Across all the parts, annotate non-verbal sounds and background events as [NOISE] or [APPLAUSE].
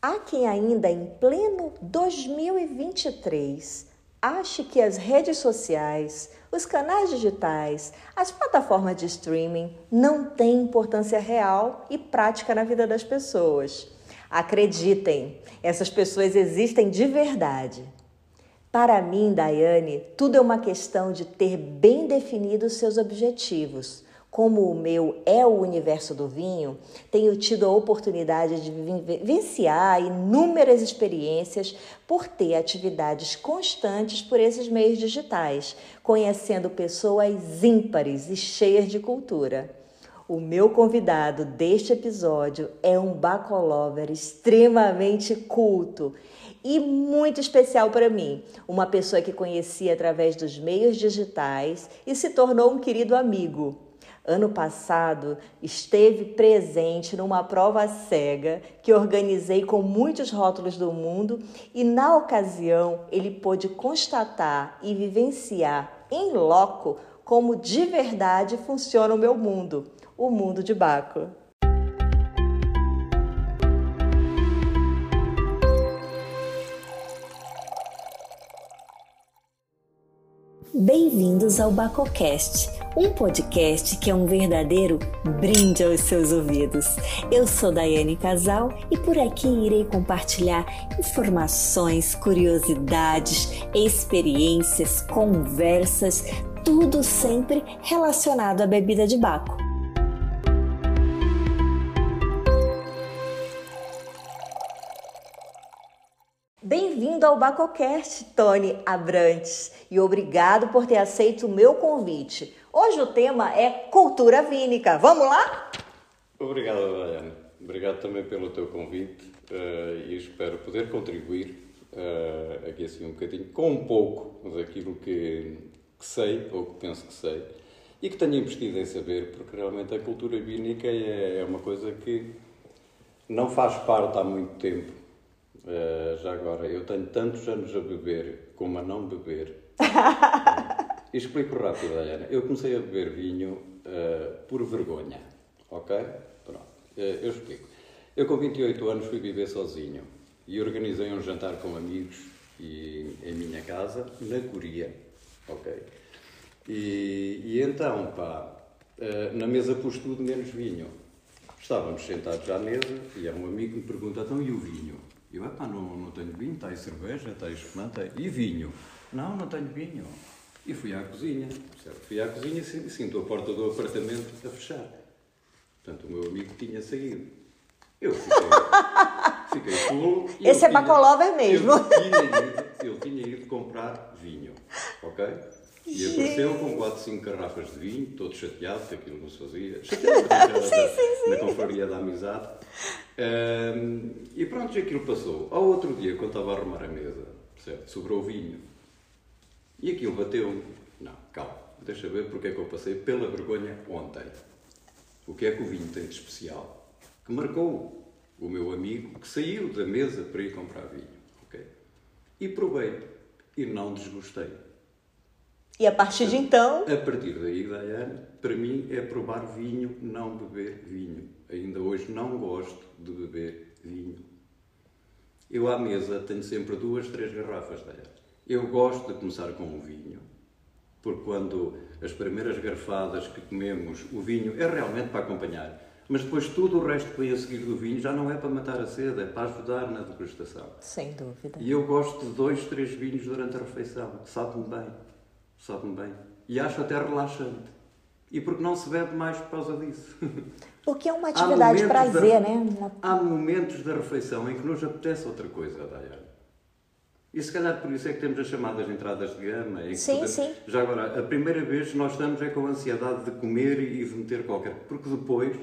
Há quem ainda em pleno 2023 ache que as redes sociais, os canais digitais, as plataformas de streaming não têm importância real e prática na vida das pessoas. Acreditem, essas pessoas existem de verdade. Para mim, Daiane, tudo é uma questão de ter bem definidos seus objetivos. Como o meu é o universo do vinho, tenho tido a oportunidade de vivenciar inúmeras experiências por ter atividades constantes por esses meios digitais, conhecendo pessoas ímpares e cheias de cultura. O meu convidado deste episódio é um bacolover extremamente culto e muito especial para mim. Uma pessoa que conheci através dos meios digitais e se tornou um querido amigo. Ano passado esteve presente numa prova cega que organizei com muitos rótulos do mundo e na ocasião ele pôde constatar e vivenciar em loco como de verdade funciona o meu mundo, o mundo de Baco. Bem-vindos ao BacoCast, um podcast que é um verdadeiro brinde aos seus ouvidos. Eu sou Daiane Casal e por aqui irei compartilhar informações, curiosidades, experiências, conversas, tudo sempre relacionado à bebida de Baco. Bem-vindo ao Bacocast, Tony Abrantes, e obrigado por ter aceito o meu convite. Hoje o tema é cultura vínica. Vamos lá? Obrigado, Daiane. Obrigado também pelo teu convite uh, e espero poder contribuir uh, aqui assim um bocadinho, com um pouco daquilo que, que sei ou que penso que sei e que tenho investido em saber, porque realmente a cultura vínica é, é uma coisa que não faz parte há muito tempo Uh, já agora, eu tenho tantos anos a beber como a não beber. [LAUGHS] Explico rápido, Diana. Eu comecei a beber vinho uh, por vergonha, ok? Pronto, uh, eu explico. Eu com 28 anos fui viver sozinho e organizei um jantar com amigos e, em minha casa, na Coreia, ok? E, e então, pá, na mesa pus tudo menos vinho. Estávamos sentados à mesa e um amigo me pergunta, então e o vinho? Eu, epá, não, não tenho vinho, está aí cerveja, está aí espumante, e vinho? Não, não tenho vinho. E fui à cozinha, certo? Fui à cozinha e sinto a porta do apartamento a fechar. Portanto, o meu amigo tinha saído. Eu fiquei, [LAUGHS] fiquei fulo. Esse é bacolover mesmo. Eu tinha, ido, eu tinha ido comprar vinho, ok? E apareceu com 4, 5 garrafas de vinho, todo chateado, que aquilo não se fazia. [LAUGHS] Chateado [LAUGHS] sim, da, sim, sim. na confraria da amizade. Um, e pronto, aquilo passou. Ao outro dia, quando estava a arrumar a mesa, certo? sobrou vinho. E aquilo bateu-me. Não, calma, deixa ver porque é que eu passei pela vergonha ontem. O que é que o vinho tem de especial? Que marcou o meu amigo que saiu da mesa para ir comprar vinho. Okay? E provei. E não desgostei. E a partir de então. A partir daí, Diana, para mim é provar vinho, não beber vinho. Ainda hoje não gosto de beber vinho. Eu à mesa tenho sempre duas, três garrafas Diana. Eu gosto de começar com o vinho, porque quando as primeiras garfadas que comemos, o vinho é realmente para acompanhar. Mas depois tudo o resto que vem a seguir do vinho já não é para matar a sede, é para ajudar na degustação. Sem dúvida. E eu gosto de dois, três vinhos durante a refeição, sabe-me bem sabe-me bem. E acho até relaxante. E porque não se bebe mais por causa disso. Porque é uma atividade de prazer, da, né? Há momentos da refeição em que nos apetece outra coisa, Dayane. E se calhar por isso é que temos as chamadas entradas de gama. sim, podemos... sim. Já agora, a primeira vez nós estamos é com a ansiedade de comer e de meter qualquer... Porque depois,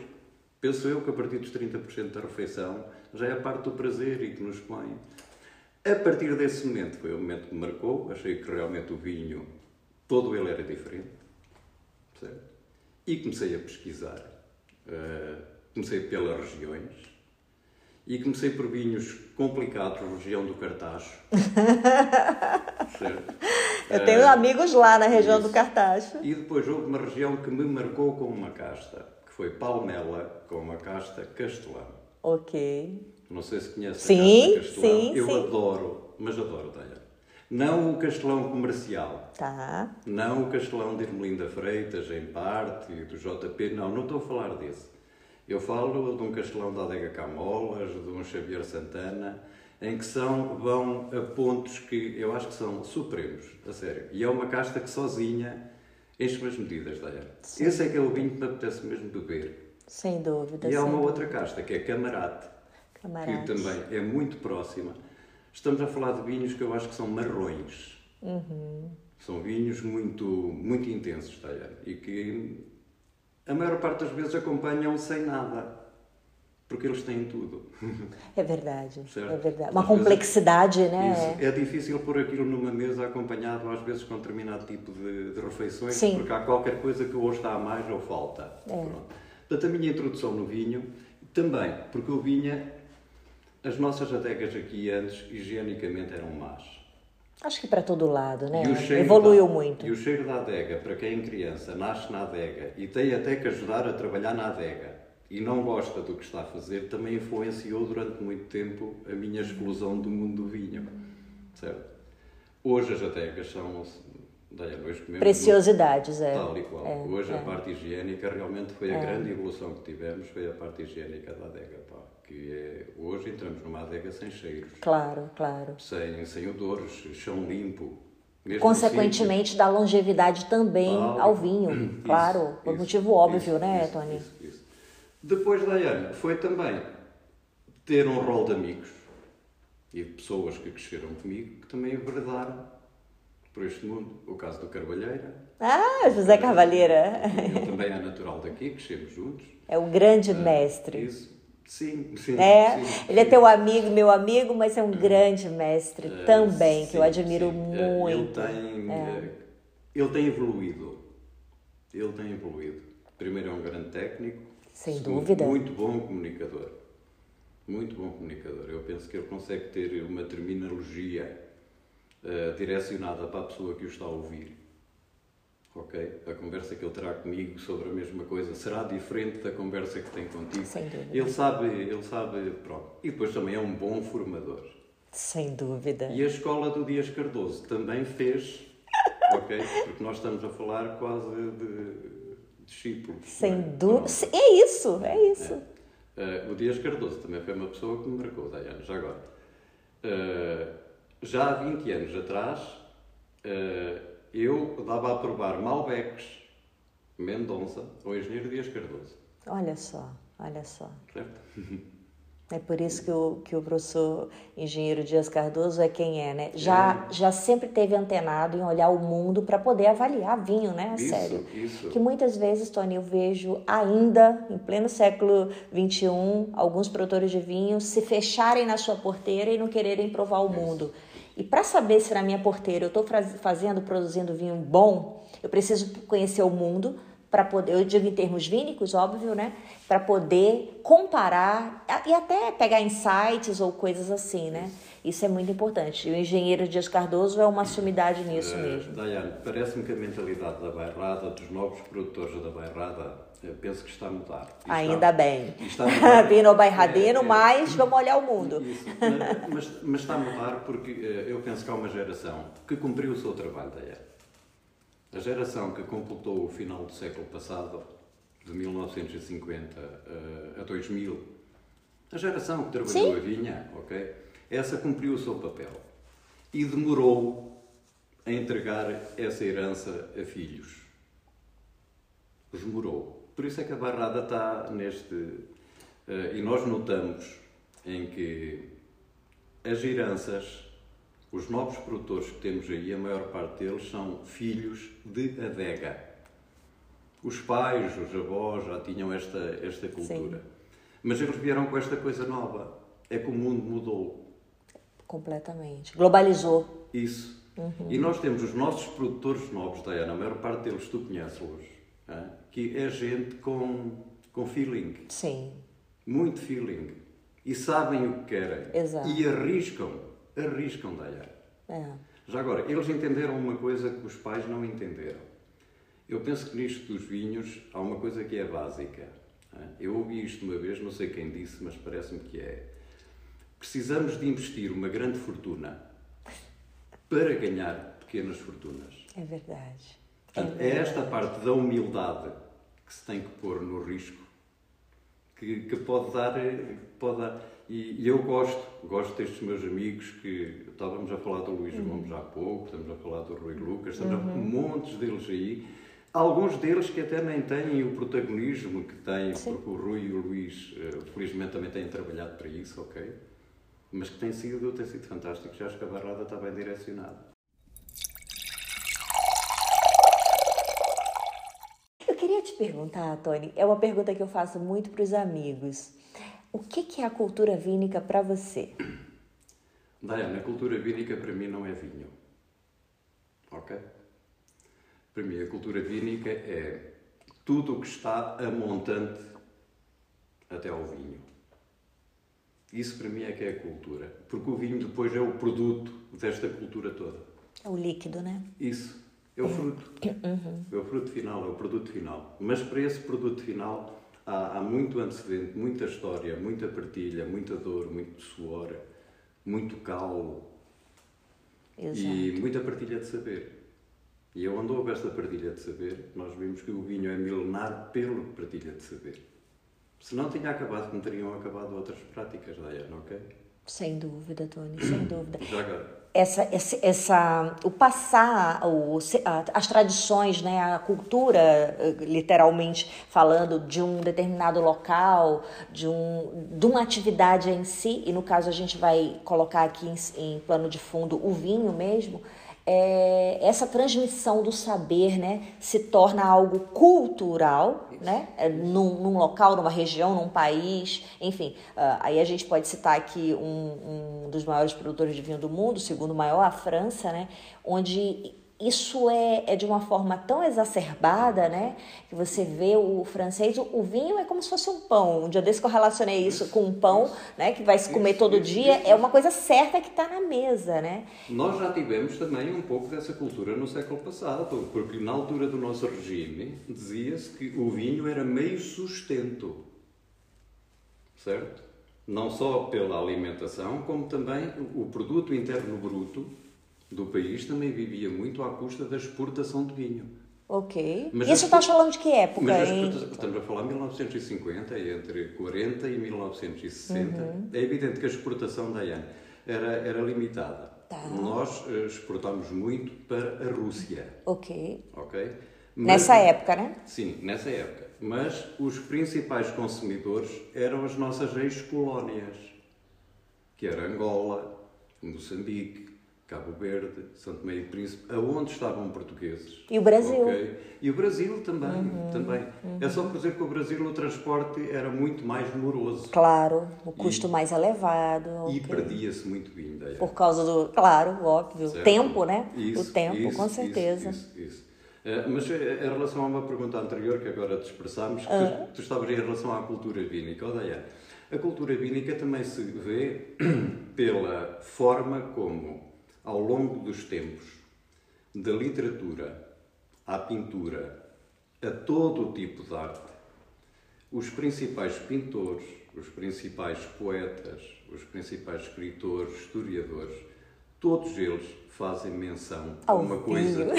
penso eu que a partir dos 30% da refeição já é a parte do prazer e que nos põe. A partir desse momento, foi o momento que me marcou, achei que realmente o vinho todo ele era diferente. Certo? E comecei a pesquisar. Uh, comecei pelas regiões e comecei por vinhos complicados, região do Cartacho. [LAUGHS] Eu tenho uh, amigos lá na região isso. do Cartacho. E depois houve uma região que me marcou com uma casta, que foi Palmela, com uma casta castelã. Ok. Não sei se conhece sim, a Casta Castelão. Sim, Eu sim. adoro, mas adoro, Daya. Não o Castelão comercial. Tá. Não o Castelão de Irmelinda Freitas, em parte, e do JP. Não, não estou a falar desse. Eu falo de um Castelão da Adega Camolas, de um Xavier Santana, em que são, vão a pontos que eu acho que são supremos, a sério. E é uma casta que sozinha enche as medidas, Daya. Esse é que é vinho que me apetece mesmo beber. Sem dúvida. E há uma dúvida. outra casta, que é Camarate, Camarate. que também é muito próxima. Estamos a falar de vinhos que eu acho que são marrões. Uhum. São vinhos muito, muito intensos, Daya. E que a maior parte das vezes acompanham sem nada. Porque eles têm tudo. É verdade. Certo. É verdade. Uma Às vezes- complexidade, né? Isso. É difícil pôr aquilo numa mesa acompanhado, às vezes, com determinado tipo de, de refeições, Sim. porque há qualquer coisa que ou está a mais ou falta. É. Pronto. Portanto, a minha introdução no vinho, também, porque o vinho, as nossas adegas aqui antes, higienicamente, eram más. Acho que para todo lado, né? Evoluiu da- muito. E o cheiro da adega, para quem é criança, nasce na adega e tem até que ajudar a trabalhar na adega e não gosta do que está a fazer, também influenciou durante muito tempo a minha exclusão do mundo do vinho. Certo? Hoje as adegas são. Daí, hoje Preciosidades, é. Tal e qual. É, Hoje é. a parte higiênica realmente foi a grande evolução que tivemos, foi a parte higiênica da adega. Pá, que é, hoje entramos numa adega sem cheiros, Claro, claro. sem, sem odores, chão limpo. mesmo Consequentemente, dá longevidade também ao vinho. Isso, claro, por isso, motivo óbvio, isso, né, Tony? Isso, isso. Depois, Daiane, foi também ter um rol de amigos e de pessoas que cresceram comigo que também enverdaram por este mundo. O caso do Carvalheira, Ah, José Cavalheira. ele também é natural daqui, crescemos juntos. É o grande mestre. Isso, sim, sim. É, sim, ele é teu amigo, meu amigo, mas é um grande mestre Eh, também, que eu admiro. Eh, muito. Ele tem, eh, ele tem evoluído. Ele tem evoluído. Primeiro é um grande técnico. Sem dúvida. Muito bom comunicador. Muito bom comunicador. Eu penso que ele consegue ter uma terminologia eh, direcionada para a pessoa que o está a ouvir. Ok? A conversa que ele terá comigo sobre a mesma coisa será diferente da conversa que tem contigo. Sem dúvida. Ele sabe, ele sabe, pronto. E depois também é um bom formador. Sem dúvida. E a escola do Dias Cardoso também fez, [LAUGHS] ok? Porque nós estamos a falar quase de discípulos. Sem não é? dúvida. Pronto. É isso, é isso. Eh, o Dias Cardoso também foi uma pessoa que me marcou, Daiane, já agora. Eh, já há 20 anos atrás, eh, eu dava a provar Malbecs, Mendonça, ao engenheiro Dias Cardoso, Olha só, olha só. certo? É por isso que o, que o professor engenheiro Dias Cardoso é quem é, né? Já, já sempre teve antenado em olhar o mundo para poder avaliar vinho, né? Isso, sério. isso. Que muitas vezes, Tony, eu vejo ainda, em pleno século XXI, alguns produtores de vinho se fecharem na sua porteira e não quererem provar o mundo. E para saber se na minha porteira eu estou fazendo, produzindo vinho bom, eu preciso conhecer o mundo para poder, eu digo em termos vínicos, óbvio, né? Para poder comparar e até pegar insights ou coisas assim, né? Isso é muito importante. E o engenheiro Dias Cardoso é uma sumidade nisso Eh, mesmo. Daiane, parece-me que a mentalidade da bairrada, dos novos produtores da bairrada, eh, penso que está a mudar. E Ainda está- bem. está mudar. [LAUGHS] Vino bairradino, É, é. mas vamos olhar o mundo. Isso, mas, mas- está a mudar porque eh, eu penso que há uma geração que cumpriu o seu trabalho da era. A geração que completou o final do século passado, de 1950 eh, a 2000, a geração que trabalhou Sim. a vinha, ok? Essa cumpriu o seu papel e demorou a entregar essa herança a filhos. Demorou. Por isso é que a barrada está neste. eh, e nós notamos em que as heranças, os novos produtores que temos aí, a maior parte deles são filhos de adega. Os pais, os avós já tinham esta, esta cultura. Mas eles vieram com esta coisa nova. É que o mundo mudou. Completamente. Globalizou. Isso. E nós temos os nossos produtores novos, Diana, a maior parte deles tu conheces-los, hã? que é gente com, com feeling, Sim. muito feeling. E sabem o que querem. Exato. E arriscam, arriscam, Diana. É. Já agora, eles entenderam uma coisa que os pais não entenderam. Eu penso que nisto dos vinhos há uma coisa que é básica. Eu ouvi isto uma vez, não sei quem disse, mas parece-me que é. Precisamos de investir uma grande fortuna para ganhar pequenas fortunas. É verdade. Portanto, é, é esta parte da humildade que se tem que pôr no risco que, que pode dar. Pode dar e, e, eu gosto, gosto destes meus amigos que estávamos a falar do Luís uhum. Gomes há pouco, estamos a falar do Rui Lucas, estamos uhum. a montes deles aí. Alguns deles que até nem têm o protagonismo que têm, Sim. porque o Rui e o Luís, eh, felizmente, também têm trabalhado para isso, ok? Mas que tem sido, tem sido fantástico. Já acho que a barrada está bem direcionada. te perguntar, Tony, é uma pergunta que eu faço muito para os amigos. O que, que é a cultura vínica para você? Diana, a cultura vínica para mim não é vinho. Ok? Para mim, a cultura vínica é tudo o que está a montante até ao vinho. Isso para mim é que é a cultura. Porque o vinho depois é o produto desta cultura toda. É o líquido, né? Isso. É o fruto. Uhum. É o fruto final, é o produto final. Mas para esse produto final há, há muito antecedente, muita história, muita partilha, muita dor, muito suor, muito calo Exato. e muita partilha de saber. E onde houve esta partilha de saber, nós vimos que o vinho é milenar pela partilha de saber. Se não tinha acabado, não teriam acabado outras práticas, Diana, ok? Sem dúvida, Tony, sem [CLEARS THROAT] dúvida. Já agora essa, essa, essa, o passar, o, as tradições, né, a cultura, eh, literalmente falando, de um determinado local, de, um, de uma atividade em si, e no caso a gente vai colocar aqui em, em plano de fundo o vinho mesmo, é, essa transmissão do saber né, se torna algo cultural, né, é, num, num, local, numa região, num país, enfim. Uh, aí a gente pode citar aqui um, um dos maiores produtores de vinho do mundo, o segundo maior, a França, né, onde isso é, é de uma forma tão exacerbada, né? Que você vê o francês, o, o, vinho é como se fosse um pão. Um dia desse que eu relacionei isso com um pão, né? Que vai se comer todo dia. É uma coisa certa que está na mesa, né? Nós já tivemos também um pouco dessa cultura no século passado, porque na altura do nosso regime dizia-se que o vinho era meio sustento, certo? Não só pela alimentação, como também o produto interno bruto do país também vivia muito à custa da exportação de vinho. Ok. Mas Isso estás falando de que época? Mas estamos a falar de 1950, entre 40 e 1960. Uhum. É evidente que a exportação da IAN era, era limitada. Tá. Nós uh, exportamos muito para a Rússia. Ok. Ok? Mas, nessa época, né? Sim, nessa época. Mas os principais consumidores eram as nossas ex-colónias, que era Angola, Moçambique, Cabo Verde, Santo Tomé e Príncipe, aonde estavam portugueses. E o Brasil. Okay? E o Brasil também, uhum, também. Uhum. É só por dizer que o Brasil o transporte era muito mais moroso. Claro, o custo e, mais elevado. E okay. perdia-se muito vinho. Daí. Por causa do, claro, óbvio, certo. tempo, né? Isso, o tempo, isso, com certeza. Isso, isso, isso. É, mas é, em relação a uma pergunta anterior que agora te expressámos, uhum. tu, ah. tu estavas em relação à cultura vínica. Odeia. A cultura vínica também se vê [CLEARS THROAT] pela forma como ao longo dos tempos, da literatura à pintura, a todo o tipo de arte, os principais pintores, os principais poetas, os principais escritores, historiadores, todos eles fazem menção a uma coisa. [LAUGHS]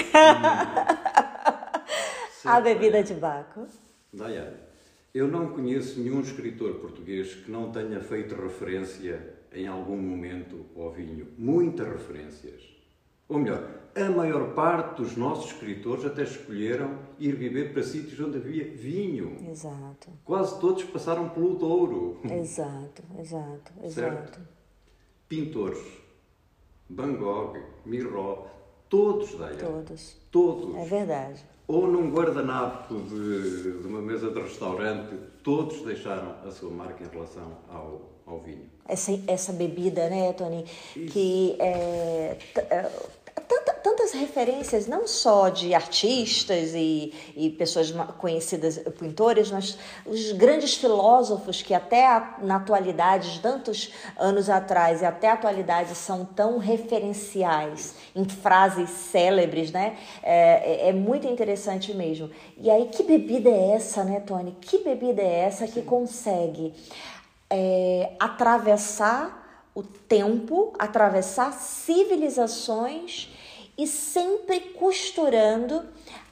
a bebida de Baco. Diana, eu não conheço nenhum escritor português que não tenha feito referência em algum momento ao vinho. Muitas referências. Ou melhor, a maior parte dos nossos escritores até escolheram ir viver para sítios onde havia vinho. Exato. Quase todos passaram pelo Douro. Exato, exato, exato. Certo? Pintores, Van Gogh, Miró, todos da Todos. Todos. É verdade. Ou num guardanapo de, de uma mesa de restaurante, todos deixaram a sua marca em relação ao, ao vinho. Essa, essa bebida, né, Tony? Isso. Que é, é tanta, tantas referências, não só de artistas e, e pessoas conhecidas, pintores, mas os grandes filósofos que até a, na atualidade, tantos anos atrás e até a atualidade, são tão referenciais em frases célebres, né? É, é, é muito interessante mesmo. E aí, que bebida é essa, né, Tony? Que bebida é essa que consegue é, atravessar o tempo, atravessar civilizações e sempre costurando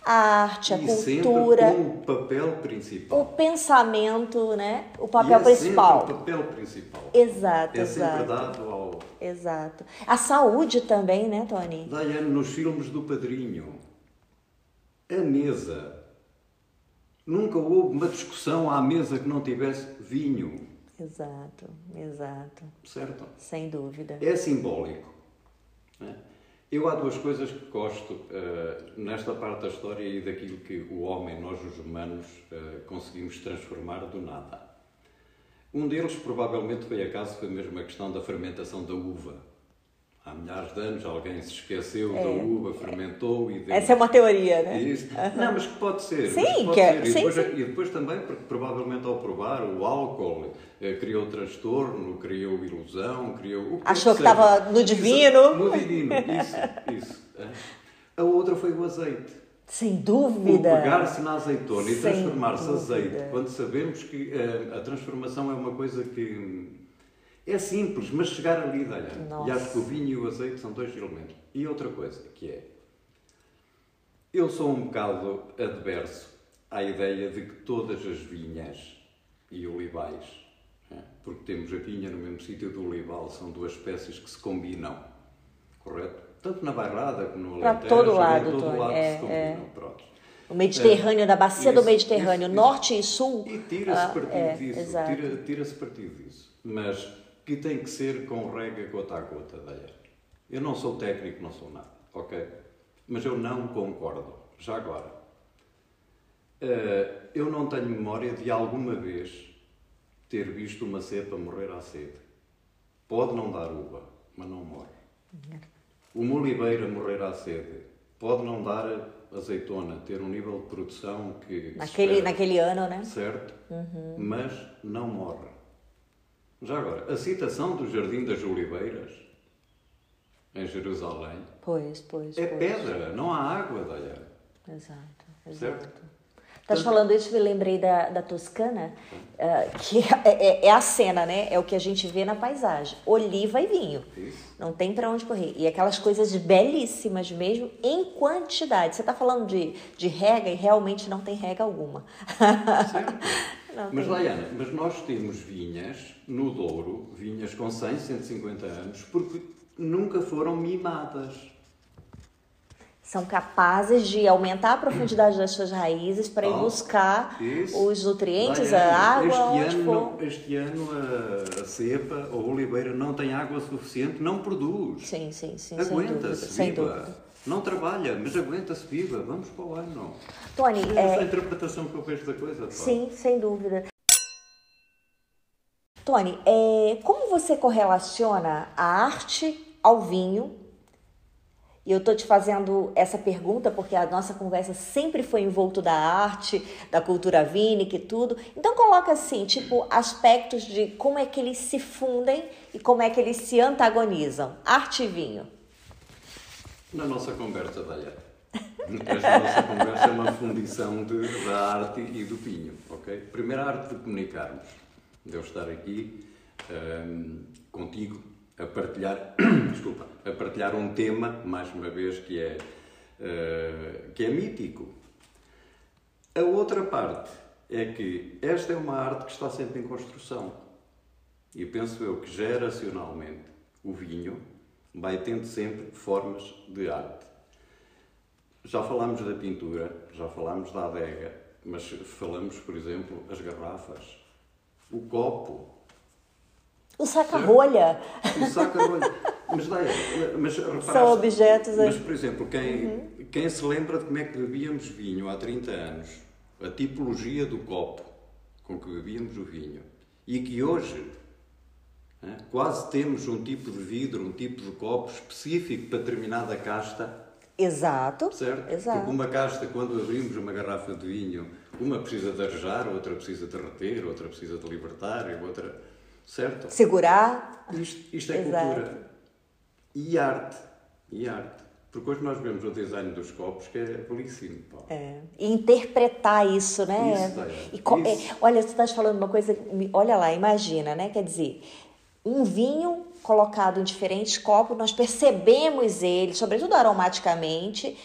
a arte, a e cultura, sempre com o papel principal. o pensamento, né? O E papel é principal. Sempre o papel principal. Exato, É exato. sempre dado ao. Exato. A saúde também, né, Tony? Diane, nos filmes do Padrinho, a mesa. Nunca houve uma discussão à mesa que não tivesse vinho, Exato, exato. certo? Sem dúvida. É simbólico. né? Eu há duas coisas que gosto eh, nesta parte da história e daquilo que o homem, nós os humanos, eh, conseguimos transformar do nada. Um deles provavelmente foi acaso, foi mesmo a questão da fermentação da uva. Há milhares de anos alguém se esqueceu da uva, fermentou e deu... Essa é uma teoria, né? Isso. Não, mas que pode ser. Sim, pode que é- ser. E, sim, depois, sim. e depois também, porque provavelmente ao provar, o álcool eh, criou transtorno, criou ilusão, criou. O Achou que estava no divino. Isso, no divino, isso, isso. é. A outra foi o azeite. Sem O dúvida. pegar-se na azeitona e Sem transformar-se dúvida. azeite, quando sabemos que eh, a transformação é uma coisa que é simples, mas chegar ali dá E acho que o vinho e o azeite são dois elementos. E outra coisa, que é, eu sou um bocado adverso à ideia de que todas as vinhas e olivais, né, porque temos a vinha no mesmo sítio do olival, são duas espécies que se combinam, correto? Tanto na bairrada como no Alentejo, todo em lado, todo Tony, lado é, se combinam, pronto. O Mediterrâneo, da bacia do Isso, Mediterrâneo, isso, isso. norte e sul. E tira-se ah, partido é, disso. Exato. Tira- Tira-se partido disso. Mas que tem que ser com rega gota a gota, Deia. Eu não sou técnico, não sou nada, ok? Mas eu não concordo. Já agora. eh, eu não tenho memória de alguma vez ter visto uma cepa morrer à sede. Pode não dar uva, mas não morre. Uma oliveira morrer à sede. Pode não dar azeitona, ter um nível de produção que. Naquele, espera naquele ano, né? certo? Mas não morre. Já agora, a citação do Jardim das Oliveiras, em Jerusalém, Pois, pois, é pois. pedra, não há água, Daia. Exato, Certo? Estás falando isso, me lembrei da, da Toscana, ah, que [LAUGHS] é, é- é a cena, né? É o que a gente vê na paisagem. Oliva e vinho. Isso. Não tem para onde correr. E aquelas coisas belíssimas mesmo, em quantidade. Você está falando de, de rega e realmente não tem rega alguma. [LAUGHS] Mas, tem. Diana, mas nós temos vinhas no Douro, vinhas com 100, 150 anos, porque nunca foram mimadas. São capazes de aumentar a profundidade das suas raízes para ir buscar isso. os nutrientes, a água, este ano, não- Este ano a, a cepa, a oliveira, não tem água suficiente, não produz. Sim, sim, sim, sem dúvida. Aguenta-se, Sem viva. dúvida. Não trabalha, mas aguenta-se viva. Vamos para o ano. Tony, É essa é, a interpretação que eu vejo da coisa. facto. Sim, sem dúvida. Tony, é, como você correlaciona a arte ao vinho? E eu estou te fazendo essa pergunta porque a nossa conversa sempre foi envolto da arte, da cultura vínica e tudo. Então coloca assim, tipo, aspectos de como é que eles se fundem e como é que eles se antagonizam. Arte e vinho. Na nossa conversa, Daya. Esta nossa conversa é uma fundição de- da arte e do vinho, ok? Primeiro, a arte de comunicarmos. De eu estar aqui ahm, contigo a partilhar, [CLEARS THROAT] desculpa, a partilhar um tema, mais uma vez, que é, ah, que é mítico. A outra parte é que esta é uma arte que está sempre em construção. E penso eu que geracionalmente o vinho vai tendo sempre formas de arte. Já falámos da pintura, já falámos da adega, mas falamos, por exemplo, as garrafas, o copo, O saca-rolha. o saca-rolho. Mas, daí, mas reparaste- São objetos, é. Mas, por exemplo, quem, quem se lembra de como é que bebíamos vinho há 30 anos, a tipologia do copo com que bebíamos o vinho, e que hoje né, quase temos um tipo de vidro, um tipo de copo específico para determinada casta, Exato. certo? Exato. Porque uma casta, quando abrimos uma garrafa de vinho, uma precisa de arejar, outra precisa de reter, outra precisa de libertar, e outra. Certo? Segurar. Isto, isto é Exato. cultura. E arte. E arte. Porque hoje nós vemos o design dos copos que é belíssimo. É, e interpretar isso, né? Isso, é. Co- Isso. é, olha, você está falando uma coisa, olha lá, imagina, né? Quer dizer, um vinho colocado em diferentes copos, nós percebemos ele, sobretudo aromaticamente,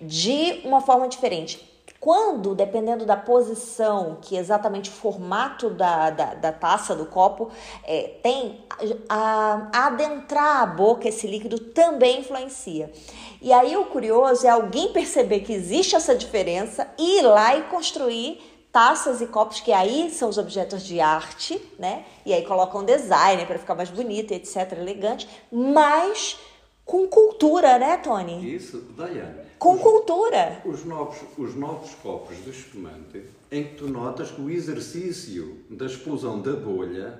de uma forma diferente. Quando, dependendo da posição, que exatamente o formato da, da, da taça, do copo, é, tem, a, a adentrar a boca esse líquido também influencia. E aí o curioso é alguém perceber que existe essa diferença e ir lá e construir taças e copos que aí são os objetos de arte, né? E aí colocam design para ficar mais bonito, etc, elegante, mas com cultura, né, Tony? Isso, Dayane. Com cultura. Os novos, os novos copos de espumante, em que tu notas que o exercício da explosão da bolha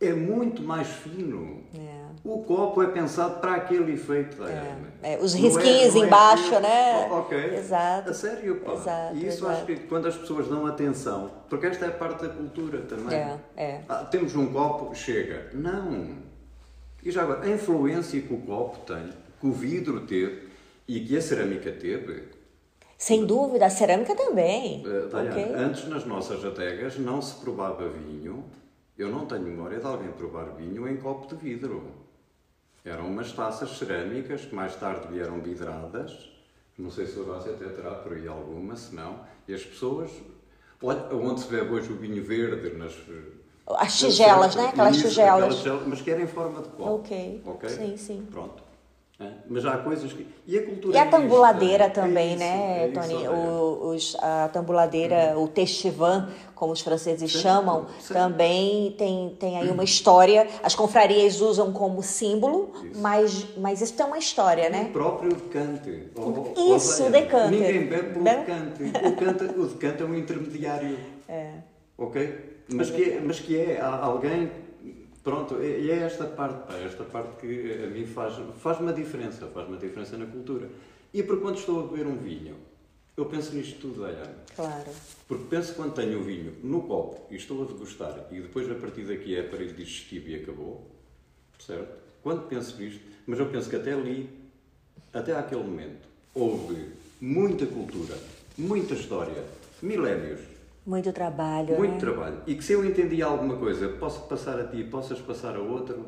é muito mais fino. É. O copo é pensado para aquele efeito da é. é. Os é- risquinhos é, embaixo, é né? Oh, ok. Exato. A sério, pá. Exato, e isso exato. acho que quando as pessoas dão atenção, porque esta é parte da cultura também. É, é. Ah, temos um copo, chega. Não. E já agora, a influência que o copo tem, que o vidro teve e que a cerâmica teve. Sem dúvida, a cerâmica também. Uh, okay. Antes nas nossas adegas não se provava vinho. Eu não tenho memória de alguém provar vinho em copo de vidro. Eram umas taças cerâmicas que mais tarde vieram vidradas. Não sei se o Horácio até terá por aí alguma, se não. E as pessoas. Olha, onde se bebe hoje o vinho verde, nas. As tigelas, né? Aquelas tigelas. Mas que era em forma de copo. Ok. Ok? Sim, sim. Pronto. É, mas há coisas que. E a cultura. E a tambuladeira também, é isso, né, é Tony? Isso, o, os, a tambuladeira, uhum. o testivan, como os franceses certo, chamam, certo. também tem, tem aí uma história. As confrarias usam como símbolo, isso. Mas, mas isso tem uma história, né? O próprio decante. isso, o decante. Ninguém bebe pelo decante. O, cante, o decante é um intermediário. [LAUGHS] É. Ok? Mas que, é, mas que é alguém Pronto, e é esta parte, pá, esta parte que a mim faz, faz uma diferença, faz uma diferença na cultura. E por quando estou a beber um vinho, eu penso nisto tudo, Dayane. Claro. Porque penso quando tenho o vinho no copo e estou a degustar e depois a partir daqui é aparelho digestivo e acabou, certo? Quando penso nisto, mas eu penso que até ali, até àquele momento, houve muita cultura, muita história, milénios, muito trabalho. Muito né? trabalho. E que se eu entendi alguma coisa, posso passar a ti e possas passar a outro.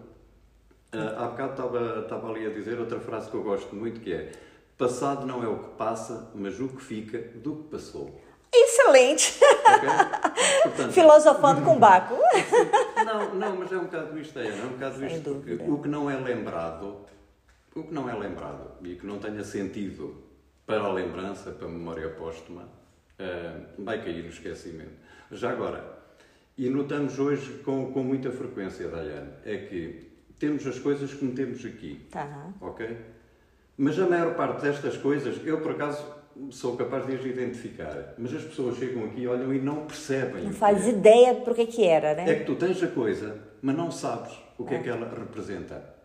Uh, há bocado estava, estava ali a dizer outra frase que eu gosto muito que é Passado não é o que passa, mas o que fica do que passou. Excelente! Okay? Portanto, [LAUGHS] Filosofando com Baco. [LAUGHS] não, não, mas é um bocado isto, é, é um bocado Sem isto, dúvida. o que não é lembrado, o que não é lembrado e que não tenha sentido para a lembrança, para a memória póstuma, uh, vai cair no esquecimento. Já agora, e notamos hoje com, com muita frequência, Dayane, é que temos as coisas que metemos aqui. Tá. Ok? Mas a maior parte destas coisas, eu por acaso sou capaz de as identificar, mas as pessoas chegam aqui, olham e não percebem. Não faz é. ideia de porque que era, né? É que tu tens a coisa, mas não sabes o que é, é que ela representa.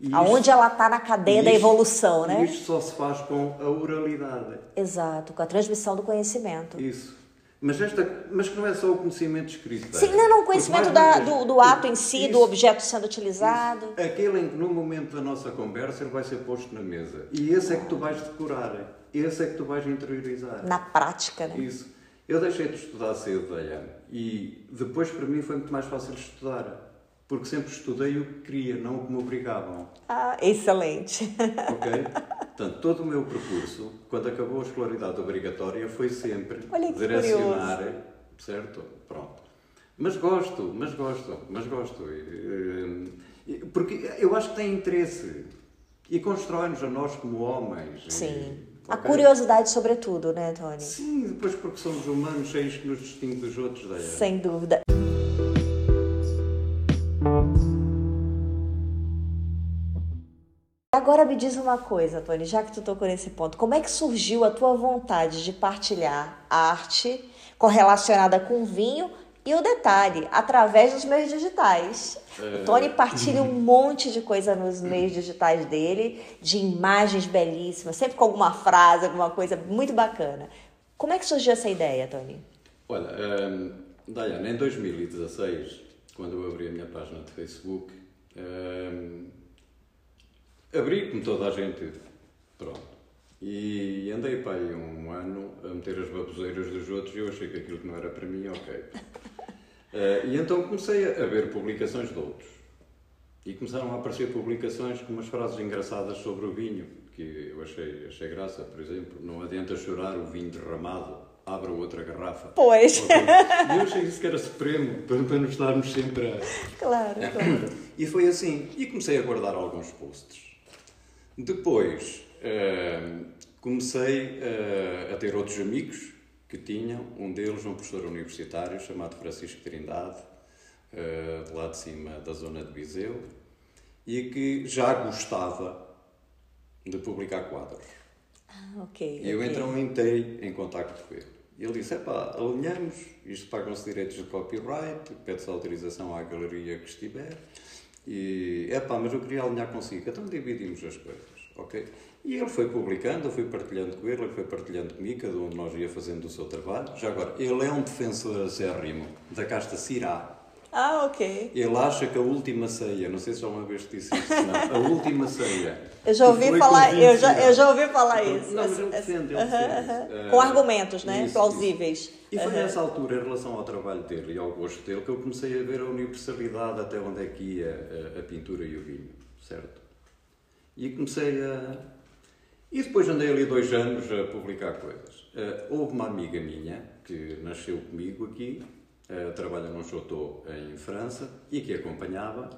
E Aonde ela está na cadeia da evolução, né? Isto só se faz com a oralidade. Exato, com a transmissão do conhecimento. Isso. Mas, esta, mas que não é só o conhecimento escrito. Sim, não, não, o conhecimento da, do, do, ato em si, isso, do objeto sendo utilizado. Isso. Aquele em que no momento da nossa conversa ele vai ser posto na mesa. E esse é que tu vais decorar. Esse é que tu vais interiorizar. Na prática, né? Isso. Eu deixei de estudar cedo, Dayane. E depois para mim foi muito mais fácil estudar porque sempre estudei o que queria, não o que me obrigavam. Ah, excelente. Ok? Portanto, todo o meu percurso, quando acabou a escolaridade obrigatória, foi sempre direcionar, curioso. certo? Pronto. Mas gosto, mas gosto, mas gosto. Porque eu acho que tem interesse e constrói-nos a nós como homens. Sim. A curiosidade, sobretudo, né, Tony? Sim, depois porque somos humanos, cheios que nos distingue dos outros. Daí. Sem dúvida. Agora me diz uma coisa, Tony, já que tu tocou nesse ponto, como é que surgiu a tua vontade de partilhar arte correlacionada com vinho e o detalhe, através dos meios digitais. É... O Tony partilha um [LAUGHS] monte de coisa nos meios digitais dele, de imagens belíssimas, sempre com alguma frase, alguma coisa muito bacana. Como é que surgiu essa ideia, Tony? Olha, um, Diana, em 2016, quando eu abri a minha página de Facebook, um, abri como toda a gente. Pronto. E andei para aí um ano a meter as baboseiras dos outros e eu achei que aquilo que não era para mim, ok. Uh, [LAUGHS] e então comecei a ver publicações de outros. E começaram a aparecer publicações com umas frases engraçadas sobre o vinho, que eu achei, achei graça. Por exemplo, não adianta chorar o vinho derramado, abra outra garrafa. Pois. E eu achei isso que era supremo, para, para nos darmos sempre a... Claro, claro. [COUGHS] E foi assim. E comecei a guardar alguns posts. Depois, eh, comecei eh, a ter outros amigos que tinham, um deles um professor universitário chamado Francisco Trindade, eh, de lá de cima da zona de Viseu, e que já gostava de publicar quadros. Ah, ok. E eu então entrei em contacto com ele. E ele disse: epá, alinhamos, isto pagam-se direitos de copyright, pede-se autorização à galeria que estiver. E, epá, mas eu queria alinhar consigo, então dividimos as coisas, ok? E ele foi publicando, eu fui partilhando com ele, ele foi partilhando comigo, cada um de nós ia fazendo o seu trabalho. Já agora, ele é um defensor acérrimo da casta Cirá. Ah, ok. Ele acha que a última ceia, não sei se já uma vez te disse isso, não, a última ceia. Eu já ouvi falar, eu já, eu já ouvi falar isso. Não, mas ele defende, ele defende. Eh, Com argumentos, né? isso, Plausíveis. E foi nessa altura, em relação ao trabalho dele e ao gosto dele, que eu comecei a ver a universalidade até onde é que ia a, a pintura e o vinho, certo? E comecei a. E depois andei ali dois anos a publicar coisas. Eh, houve uma amiga minha que nasceu comigo aqui, eh, trabalha num chateau em França e que acompanhava.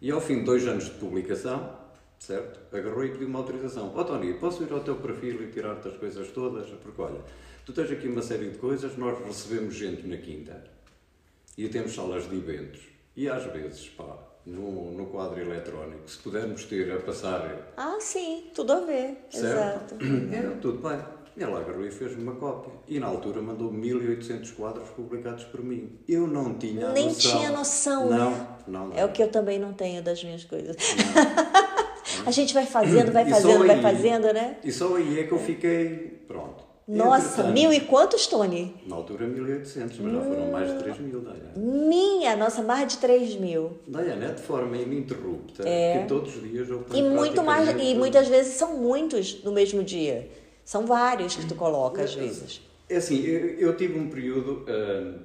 E ao fim de dois anos de publicação, certo? Agarrou e pediu uma autorização. Ó oh, Tony, posso ir ao teu perfil e tirar-te as coisas todas? Porque olha, tu tens aqui uma série de coisas, nós recebemos gente na quinta e temos salas de eventos. E às vezes, pá, no, no quadro eletrónico, se pudermos ter a passar Ah, sim, tudo a ver. Certo? Exato. É, tudo bem. Ele agarrou e fez-me uma cópia. E na altura mandou 1800 quadros publicados por mim. Eu não tinha Nem noção. tinha noção, não, né? Não, não. É o que eu também não tenho das minhas coisas. [LAUGHS] a gente vai fazendo, vai fazendo, vai aí- fazendo, né? E só aí é que eu fiquei, pronto. Nossa, mil e quantos, Tony? Na altura 1800, mas já foram mais de 3 mil, Diana. Minha, nossa, mais de 3 mil. Diana, é de forma ininterrupta É. que todos os dias eu E muito mais, e muitas vezes são muitos no mesmo dia. São vários que tu coloca às vezes. É assim, eu, eu tive um período, ah,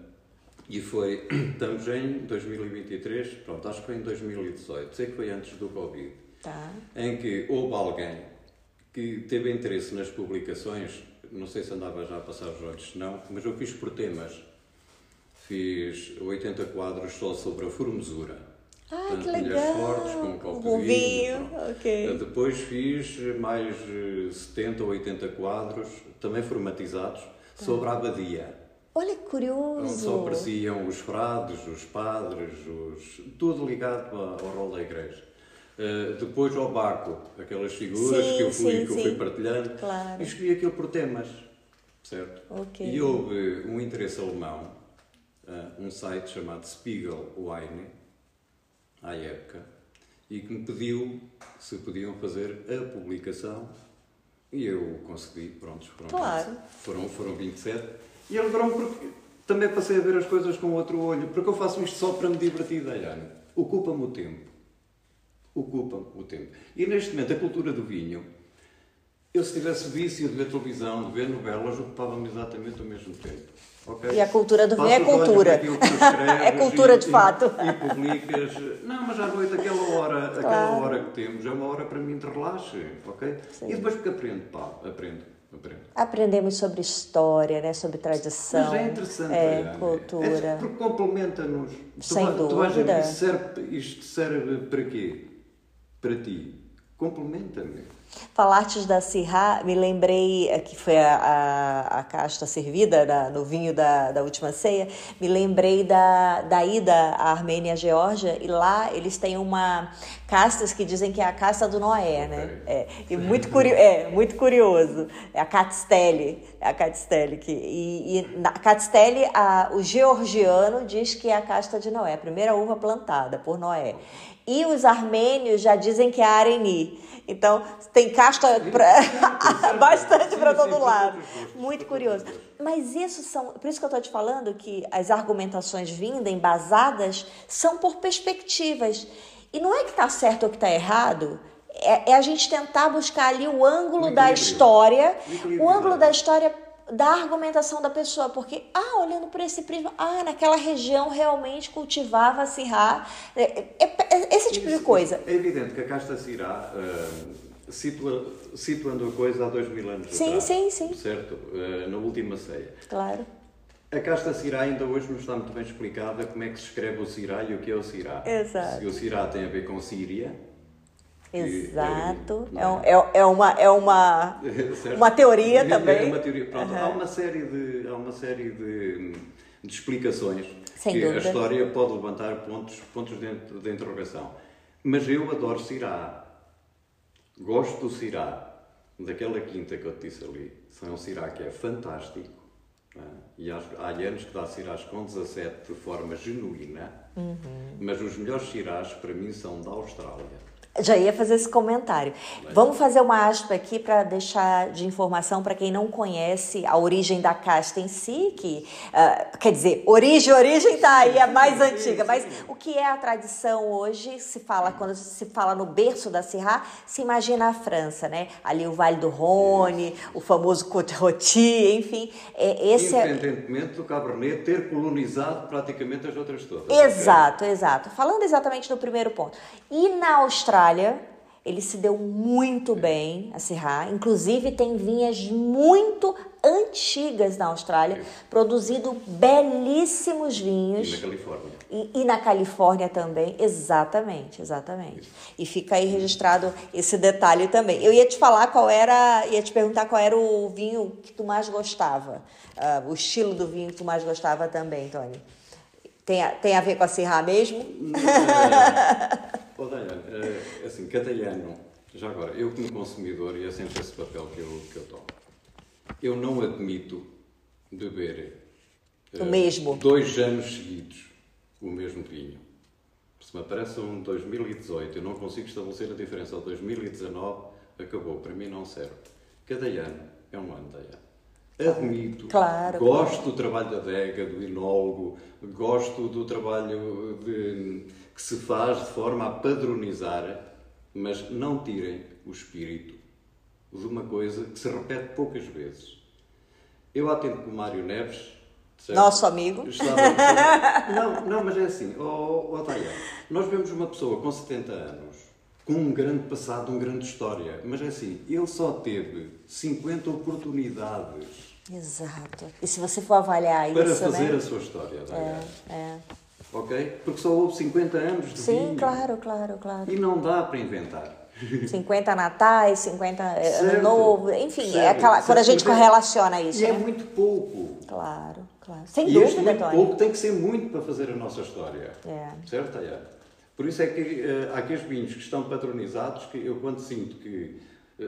e foi, [COUGHS] estamos em 2023, pronto, acho que foi em 2018, sei que foi antes do Covid, Tá? em que houve alguém que teve interesse nas publicações, não sei se andava já a passar os olhos, não, mas eu fiz por temas. Fiz 80 quadros só sobre a formosura. Ah, Portanto, que legal. fortes com um copo de vinho. vinho. Depois fiz mais eh, 70 ou 80 quadros, também formatizados, Tá. sobre a abadia. Olha que Onde só curioso. apareciam os frades, os padres, os... tudo ligado ao rol da igreja. Eh, depois ao Baco, aquelas figuras Sim, que eu fui, sim, que eu fui partilhando, Claro. e escolhi aquilo por temas, certo? Ok. E houve um interesse alemão, eh, um site chamado Spiegel Wine, à época, e que me pediu se podiam fazer a publicação e eu consegui, prontos, foram, Claro. 20 foram, foram 27 e alegrou-me porque também passei a ver as coisas com outro olho, porque eu faço isto só para me divertir, Diana. Ocupa-me o tempo. Ocupa-me o tempo. E neste momento, a cultura do vinho, eu se tivesse vício de ver televisão, de ver novelas, ocupava-me exatamente o mesmo tempo. ok? E a cultura do é Passas olhos cultura. tu [LAUGHS] É cultura e- de fato. E, e publicas. Não, mas à noite, aquela hora, aquela Claro. hora que temos, é uma hora para mim de relaxe, ok? E depois porque aprendo, pá, aprendo, aprendo. Aprendemos sobre história, né? Sobre tradição. Mas é interessante, É, Diana. cultura. É porque complementa-nos. Tu Sem Tu dúvida. ver, serve, isto serve para quê? Para ti. Complementa-me. Falastes da Sirá, me lembrei, eh, que foi a, a, a casta servida na- no vinho da, da última ceia, me lembrei da, da ida à Armênia e à Geórgia, e lá eles têm uma castas que dizem que é a casta do Noé, né? É, e muito, curio, é, muito curioso. É a Catstelle, é a Catstelle. Que, e, e na Catstelle, a, o georgiano diz que é a casta de Noé, a primeira uva plantada por Noé. E os armênios já dizem que é Areni. Então, tem casta pra... [LAUGHS] bastante para todo lado. Muito curioso. Mas isso são. Por isso que eu estou te falando que as argumentações vindas, embasadas, são por perspectivas. E não é que está certo ou que está errado. É, é a gente tentar buscar ali o ângulo da história, O ângulo da história da argumentação da pessoa, porque, ah, olhando por esse prisma, ah, naquela região realmente cultivava Sirá, é, é, é, esse tipo Isso, de coisa. É evidente que a casta Sirá, uh, situa, situando a coisa há dois mil anos sim, atrás, sim, sim. certo? Uh, na última ceia. Claro. A casta Sirá ainda hoje não está muito bem explicada como é que se escreve o Sirá e o que é o Sirá. Exato. Se o Sirá tem a ver com Síria, Exato. É, é, é, é, uma, é uma, [LAUGHS] uma teoria também. É uma teoria. Pronto, uhum. há uma série de, há uma série de, de explicações Sem que dúvida. a história pode levantar pontos, pontos de, de interrogação. Mas eu adoro Cirá. Gosto do Cirá, daquela quinta que eu te disse ali. É um Cirá que é fantástico. É? E há, há anos que dá Cirás com 17 de forma genuína. Uhum. Mas os melhores Cirás para mim são da Austrália. Já ia fazer esse comentário. Vamos fazer uma aspa aqui para deixar de informação para quem não conhece a origem da casta em si, que uh, quer dizer, origem, origem tá aí, é mais antiga, mas o que é a tradição hoje, se fala, quando se fala no berço da Sirá, se imagina a França, né? Ali o Vale do Rhône, o famoso Côte Rôti, enfim. É, esse é Independentemente é... do Cabernet ter colonizado praticamente as outras todas. Exato, exato. Falando exatamente do primeiro ponto. E na Austrália, Austrália, ele se deu muito bem a Syrah. Inclusive, tem vinhas muito antigas na Austrália, produzindo belíssimos vinhos. E na Califórnia. E, e, na Califórnia também, exatamente, exatamente. E fica aí registrado esse detalhe também. Eu ia te falar qual era, ia te perguntar qual era o vinho que tu mais gostava, uh, o estilo do vinho que tu mais gostava também, Tony. Tem a, tem a ver com a Syrah mesmo? Oh, Diane, é, assim, cada ano, já agora, eu como consumidor, e é sempre esse papel que eu, que eu tomo, eu não admito beber o uh, mesmo. dois anos seguidos o mesmo vinho. Se me aparece um 2018, eu não consigo estabelecer a diferença. O 2019 acabou, para mim não serve. Cada ano é um ano, Diane. Admito, claro, gosto do trabalho da adega, do enólogo, gosto do trabalho de que se faz de forma a padronizar, mas não tirem o espírito de uma coisa que se repete poucas vezes. Eu atendo com o Mário Neves. Certo? Nosso amigo. Estava... [LAUGHS] não, não, mas é assim, oh, oh, Taya, nós vemos uma pessoa com 70 anos, com um grande passado, uma grande história, mas é assim, ele só teve 50 oportunidades. Exato. E se você for avaliar para isso. Para fazer né? a sua história, É, é ok? Porque só houve 50 anos de Sim, vinho. claro, claro, claro. E não dá para inventar. 50 natais, 50 eh, certo, ano novo, enfim, certo, é aquela, quando a gente correlaciona isso. E é né? é muito pouco. Claro, claro. Sem e dúvida, este muito Tony. pouco tem que ser muito para fazer a nossa história. É. Certo, Tayane? Por isso é que uh, há aqueles vinhos que estão patronizados que eu quando sinto que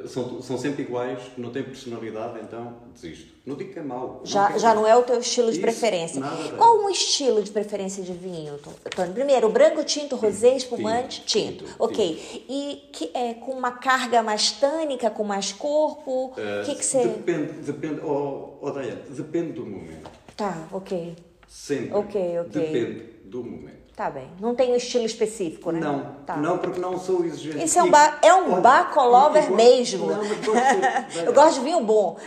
são, são sempre iguais, não têm personalidade, então desisto. Não digo que é mau. Já não, já não é o teu estilo de preferência. Qual um estilo de preferência de vinho, Tony? Primeiro, branco, tinto, rosé, espumante, tinto. tinto, ok. tinto. E que é com uma carga mais tânica, com mais corpo? O Uh, que que você... Depende, depende, oh, oh Diane, depende do momento. Tá, ok. Sempre. Ok, ok. Depende do momento. Tá bem. Não tem um estilo específico, né? Não, Tá. não porque não sou exigente. Esse é um, ba é um bacolover mesmo. Não, mas gosto de ser, [LAUGHS] Eu gosto de vinho bom.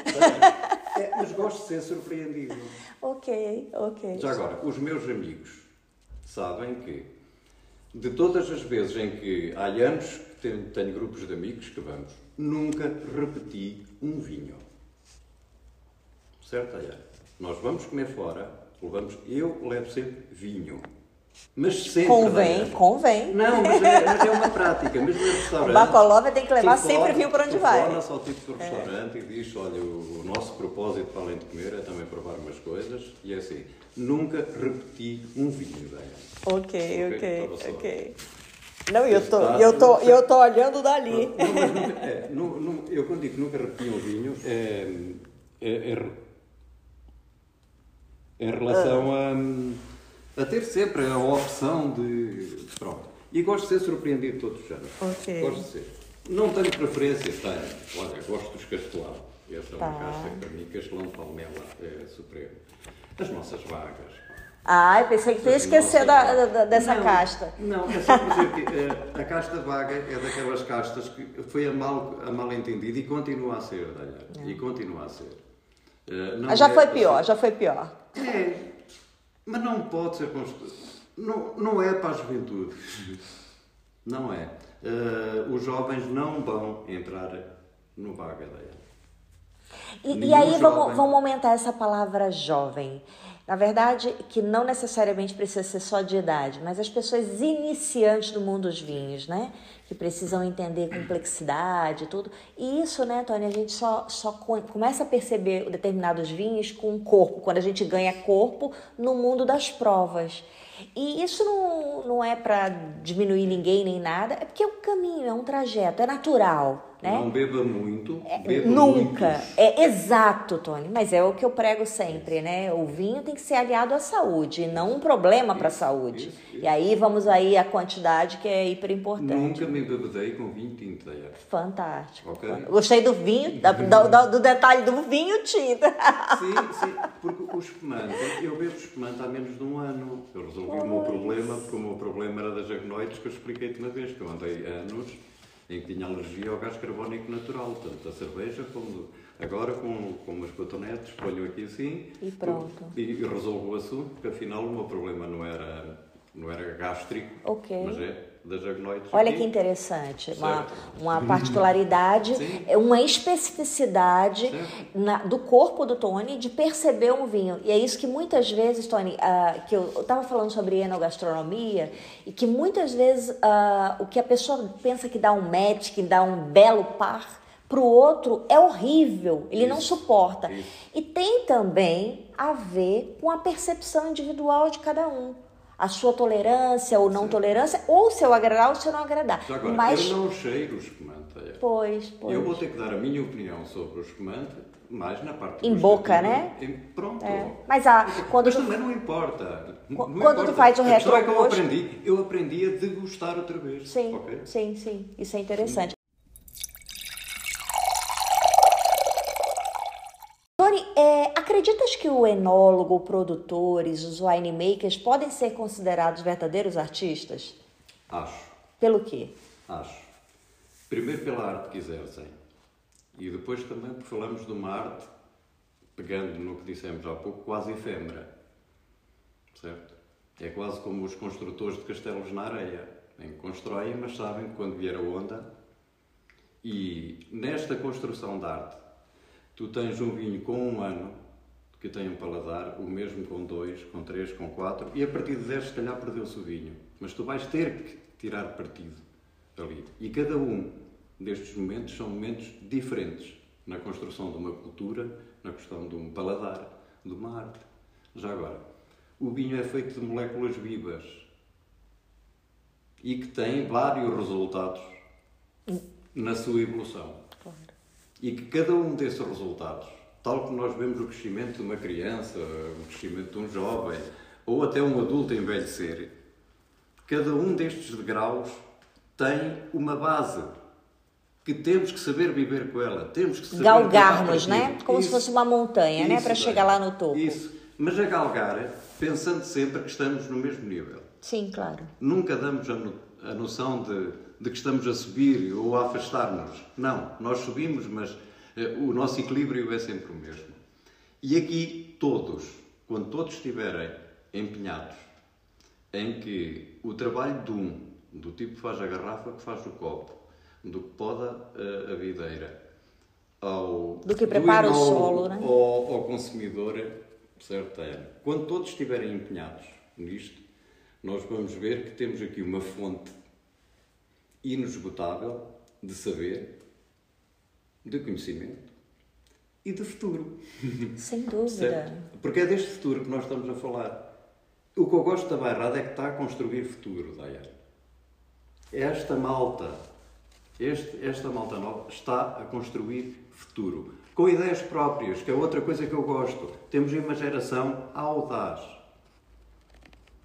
É, mas gosto de ser surpreendido. ok, ok. Já agora, os meus amigos sabem que de todas as vezes em que há anos tenho, tenho grupos de amigos que vamos, nunca repeti um vinho. Certo, Ayane? Nós vamos comer fora, levamos, eu levo sempre vinho. Mas sempre. Convém, convém. Não, mas é, mas é uma prática. Mesmo no restaurante. O Bacolova tem que levar sempre vinho para onde vai. telefona-se ao tipo do restaurante e diz: Olha, o, o nosso propósito, para além de comer, é também provar umas coisas. E é assim: nunca repeti um vinho, Diana. Ok, Ok, ok. Não, eu tô, eu tô, eu tô olhando dali. Não, mas nunca, é, nu- nu- eu quando digo nunca repeti um vinho, é, é, é re- em relação a, a ter sempre a opção de. Pronto. E gosto de ser surpreendido todos os anos. Ok. Gosto de ser. Não tenho preferência, tenho. Olha, gosto dos Castelão. Essa é uma Tá. casta que para mim, Castelão de Palmela, é supremo. As nossas vagas. Ai, pensei que tu ia esquecer da, dessa Não, casta. Não, é só dizer que eh, a casta vaga é daquelas castas que foi a mal, a mal entendida e continua a ser, Daniel. E continua a ser. Uh, ah, já é, foi pior, já foi pior. É, mas não pode ser construído. Não, não é para a juventude. Não é. Uh, os jovens não vão entrar no Bagadeia. E, e aí vamos, vamos aumentar essa palavra jovem. Na verdade, que não necessariamente precisa ser só de idade, mas as pessoas iniciantes do mundo dos vinhos, né? Que precisam entender complexidade e tudo. E isso, né, Tony, a gente só, só começa a perceber determinados vinhos com o corpo, quando a gente ganha corpo no mundo das provas. E isso não, não é para diminuir ninguém nem nada, é porque é um caminho, é um trajeto, é natural. Né? Não beba muito. É, beba nunca. É exato, Tony. Mas é o que eu prego sempre, né? O vinho tem que ser aliado à saúde, não um problema para a saúde. Isso, isso. E aí vamos aí a quantidade que é hiper importante. Nunca me bebedei com vinho tinto. Aí. Fantástico. Okay. Gostei do vinho, da, [LAUGHS] do, do, detalhe do vinho tinto. sim, sim. Porque o espumante, eu bebo espumante há menos de um ano. Eu resolvi pois. o meu problema, porque o meu problema era das agnoides que eu expliquei-te uma vez, que eu andei anos em que tinha alergia ao gás carbónico natural, tanto a cerveja como agora com, com umas cotonetes, ponho aqui assim e pronto. E, e resolvo o assunto, porque afinal o meu problema não era, não era gástrico, okay. mas é das agnoides. Olha aqui. que interessante, uma, uma particularidade, é uma especificidade na, do corpo do Tony de perceber um vinho. E é isso que muitas vezes, Tony, uh, que eu estava falando sobre enogastronomia, e que muitas vezes uh, o que a pessoa pensa que dá um match, que dá um belo par, para o outro é horrível, ele isso, não suporta. Isso. E tem também a ver com a percepção individual de cada um a sua tolerância ou não Sim. tolerância, ou se eu agradar ou se eu não agradar. Já agora, Mas... eu não cheiro o espumante. É. Pois, pois. Eu vou ter que dar a minha opinião sobre o espumante, mais na parte Em boca, né? Em, pronto. É. Mas, a, quando Mas tu... também não importa. Não quando importa. tu faz o retrogosto... É que eu aprendi, eu aprendi a degustar outra vez. Sim, okay? sim, sim. Isso é interessante. Tony, é, acreditas que o enólogo, produtores, os winemakers podem ser considerados verdadeiros artistas? Acho. Pelo quê? Acho. Primeiro pela arte que exercem. E depois também porque falamos de uma arte, pegando no que dissemos há pouco, quase efêmera. Certo? É quase como os construtores de castelos na areia. Em que constroem, mas sabem que quando vier a onda. E nesta construção de arte, Tu tens um vinho com um ano que tem um paladar, o mesmo com dois, com três, com quatro, e a partir de dez, se calhar, perdeu-se o vinho. Mas tu vais ter que tirar partido ali. E cada um destes momentos são momentos diferentes na construção de uma cultura, na questão de um paladar, de uma arte. Já agora, o vinho é feito de moléculas vivas e que tem vários resultados na sua evolução e que cada um desses resultados, tal como nós vemos o crescimento de uma criança, o crescimento de um jovem, ou até um adulto envelhecer, cada um destes degraus tem uma base que temos que saber viver com ela, temos que saber galgarmos, né? Como isso, se fosse uma montanha, né? Para chegar lá no topo. Isso, mas a galgar pensando sempre que estamos no mesmo nível. Sim, claro. Nunca damos a, no, a noção de de que estamos a subir ou a afastar-nos. Não, nós subimos, mas o nosso equilíbrio é sempre o mesmo. E aqui todos, quando todos estiverem empenhados em que o trabalho de um, do tipo que faz a garrafa, que faz o copo, do que poda uh, a videira, ao, do que prepara do o solo, né? ao, ao consumidor, certo? É. Quando todos estiverem empenhados nisto, nós vamos ver que temos aqui uma fonte inesgotável de saber, de conhecimento e de futuro. Sem dúvida. Certo? Porque é deste futuro que nós estamos a falar. O que eu gosto da Bairrada é que está a construir futuro, Dayane. Esta malta, este, esta malta nova, está a construir futuro. Com ideias próprias, que é outra coisa que eu gosto. Temos uma geração audaz.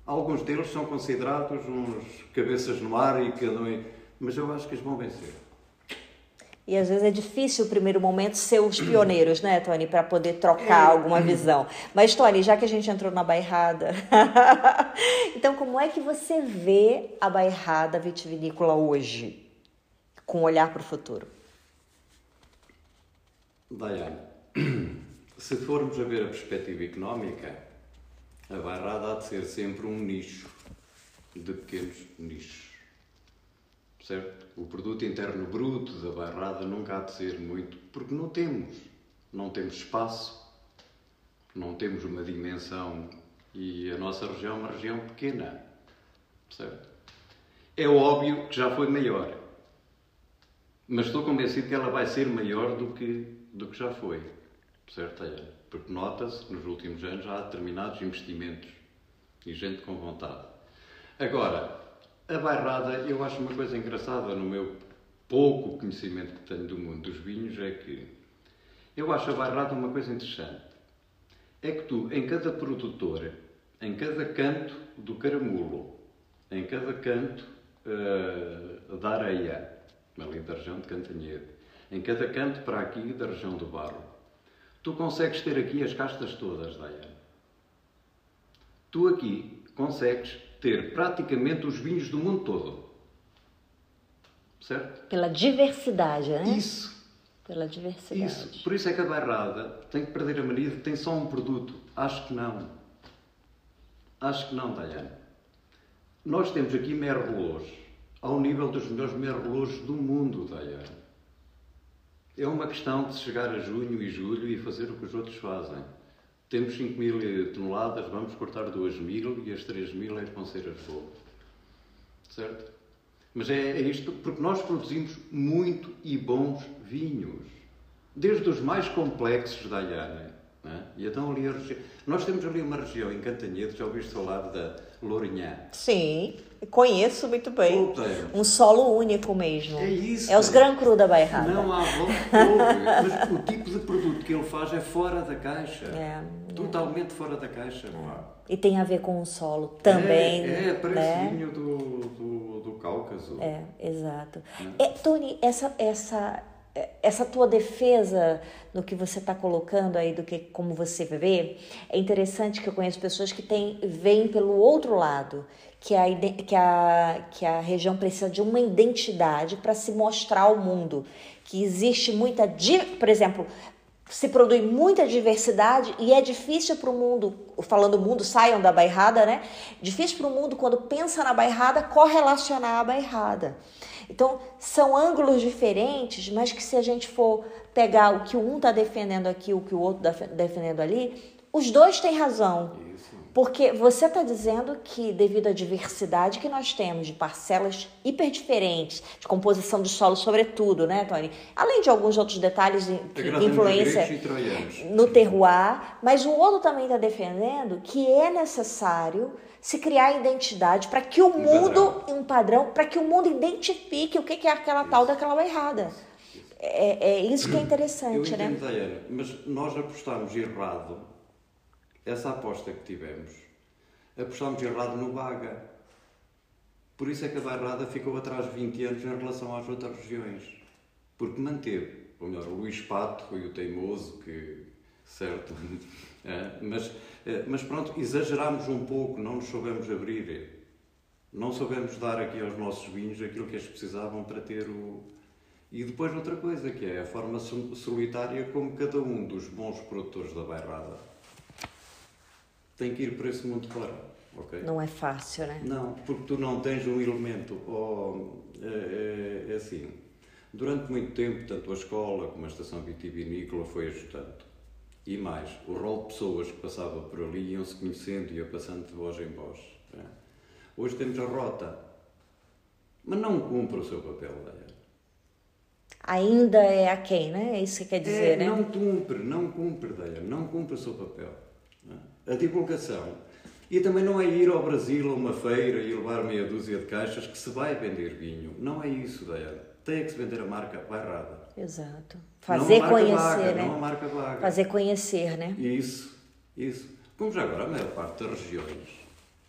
Alguns deles são considerados uns cabeças no ar e que andam mas eu acho que eles vão vencer. E às vezes é difícil o primeiro momento ser os pioneiros, né, Tony, para poder trocar alguma visão. Mas, Tony, já que a gente entrou na bairrada, [LAUGHS] então como é que você vê a bairrada vitivinícola hoje, com um olhar para o futuro? Daiane, [CLEARS THROAT] se formos a ver a perspectiva económica, a bairrada há de ser sempre um nicho de pequenos nichos. Certo? O produto interno bruto da bairrada nunca há de ser muito, porque não temos. Não temos espaço, não temos uma dimensão e a nossa região é uma região pequena. Certo? É óbvio que já foi maior. Mas estou convencido que ela vai ser maior do que, do que já foi. Certo? É, porque nota-se nos últimos anos há determinados investimentos e gente com vontade. Agora, a bairrada, eu acho uma coisa engraçada no meu pouco conhecimento que tenho do mundo dos vinhos, é que eu acho a bairrada uma coisa interessante. É que tu, em cada produtor, em cada canto do caramulo, em cada canto uh, da areia, ali da região de Cantanhede, em cada canto para aqui da região do Barro, tu consegues ter aqui as castas todas, Dayane. Tu aqui consegues ter praticamente os vinhos do mundo todo. Certo? Pela diversidade, né? Isso. Pela diversidade. Isso. Por isso é que a bairrada tem que perder a mania de tem só um produto. Acho que não. Acho que não, Dayane. Nós temos aqui merlots ao nível dos melhores merlots do mundo, Dayane. É uma questão de chegar a junho e julho e fazer o que os outros fazem. Temos 5 mil toneladas, vamos cortar 2 mil e as 3 mil é que vão ser as boas. Certo? Mas é, é isto, porque nós produzimos muito e bons vinhos. Desde os mais complexos da Ayana. É? E então ali a região. Nós temos ali uma região em Cantanhede, já ouviste falar da Lourinhã? Sim, conheço muito bem. É. Um solo único mesmo. É isso. É os Gran Cru da Bairrada. Não há. Mas o tipo de produto que ele faz é fora da caixa. É, Totalmente fora da caixa. E tem a ver com o solo também. É, é né? vinho do, do, do Cáucaso. É, exato. É, Tony, essa, essa, essa tua defesa no que você está colocando aí, do que como você vê, é interessante que eu conheço pessoas que têm, veem pelo outro lado, que a, que a, que a região precisa de uma identidade para se mostrar ao mundo. Que existe muita. Por exemplo, se produz muita diversidade e é difícil para o mundo, falando mundo, saiam da bairrada, né? Difícil para o mundo, quando pensa na bairrada, correlacionar a bairrada. Então, são ângulos diferentes, mas que se a gente for pegar o que um está defendendo aqui, o que o outro está defendendo ali, os dois têm razão. Isso. Porque você está dizendo que, devido à diversidade que nós temos de parcelas hiper diferentes, de composição de solo, sobretudo, né, Tony? Além de alguns outros detalhes de a influência no terroir, mas o outro também está defendendo que é necessário se criar identidade para que o mundo, um padrão, para que o mundo identifique o que é aquela tal daquela bairrada. É, é isso que é Eu interessante, né? entendo, Diana, mas nós apostámos errado. Essa aposta que tivemos, apostámos errado no Baga. Por isso é que a Bairrada ficou atrás 20 anos em relação às outras regiões. Porque manteve. Ou melhor, o Luís Pato foi o teimoso que. Certo? É, [LAUGHS] mas, é, mas pronto, exagerámos um pouco, não nos soubemos abrir. Não soubemos dar aqui aos nossos vinhos aquilo que eles precisavam para ter o. E depois outra coisa, que é a forma sol- solitária como cada um dos bons produtores da bairrada tem que ir para esse mundo fora. ok? Não é fácil, né? Não, porque tu não tens um elemento. ou, é, é- é assim, durante muito tempo, tanto a escola como a estação vitivinícola foi ajustando. E mais, o rol de pessoas que passava por ali iam-se conhecendo e ia passando de voz em voz. né? Hoje temos a rota, mas não cumpre o seu papel, Diana. Ainda é a quem, né? É isso que quer dizer, É, né? Não cumpre, não cumpre, Deia, não cumpre o seu papel. não é? A divulgação. E também não é ir ao Brasil a uma feira e levar meia dúzia de caixas que se vai vender vinho. Não é isso, Deia. Tem que se vender a marca bairrada. Exato. não a Fazer marca conhecer, vaga, né? Não a marca vaga. Fazer conhecer, né? Isso, isso. Como já agora a maior parte das regiões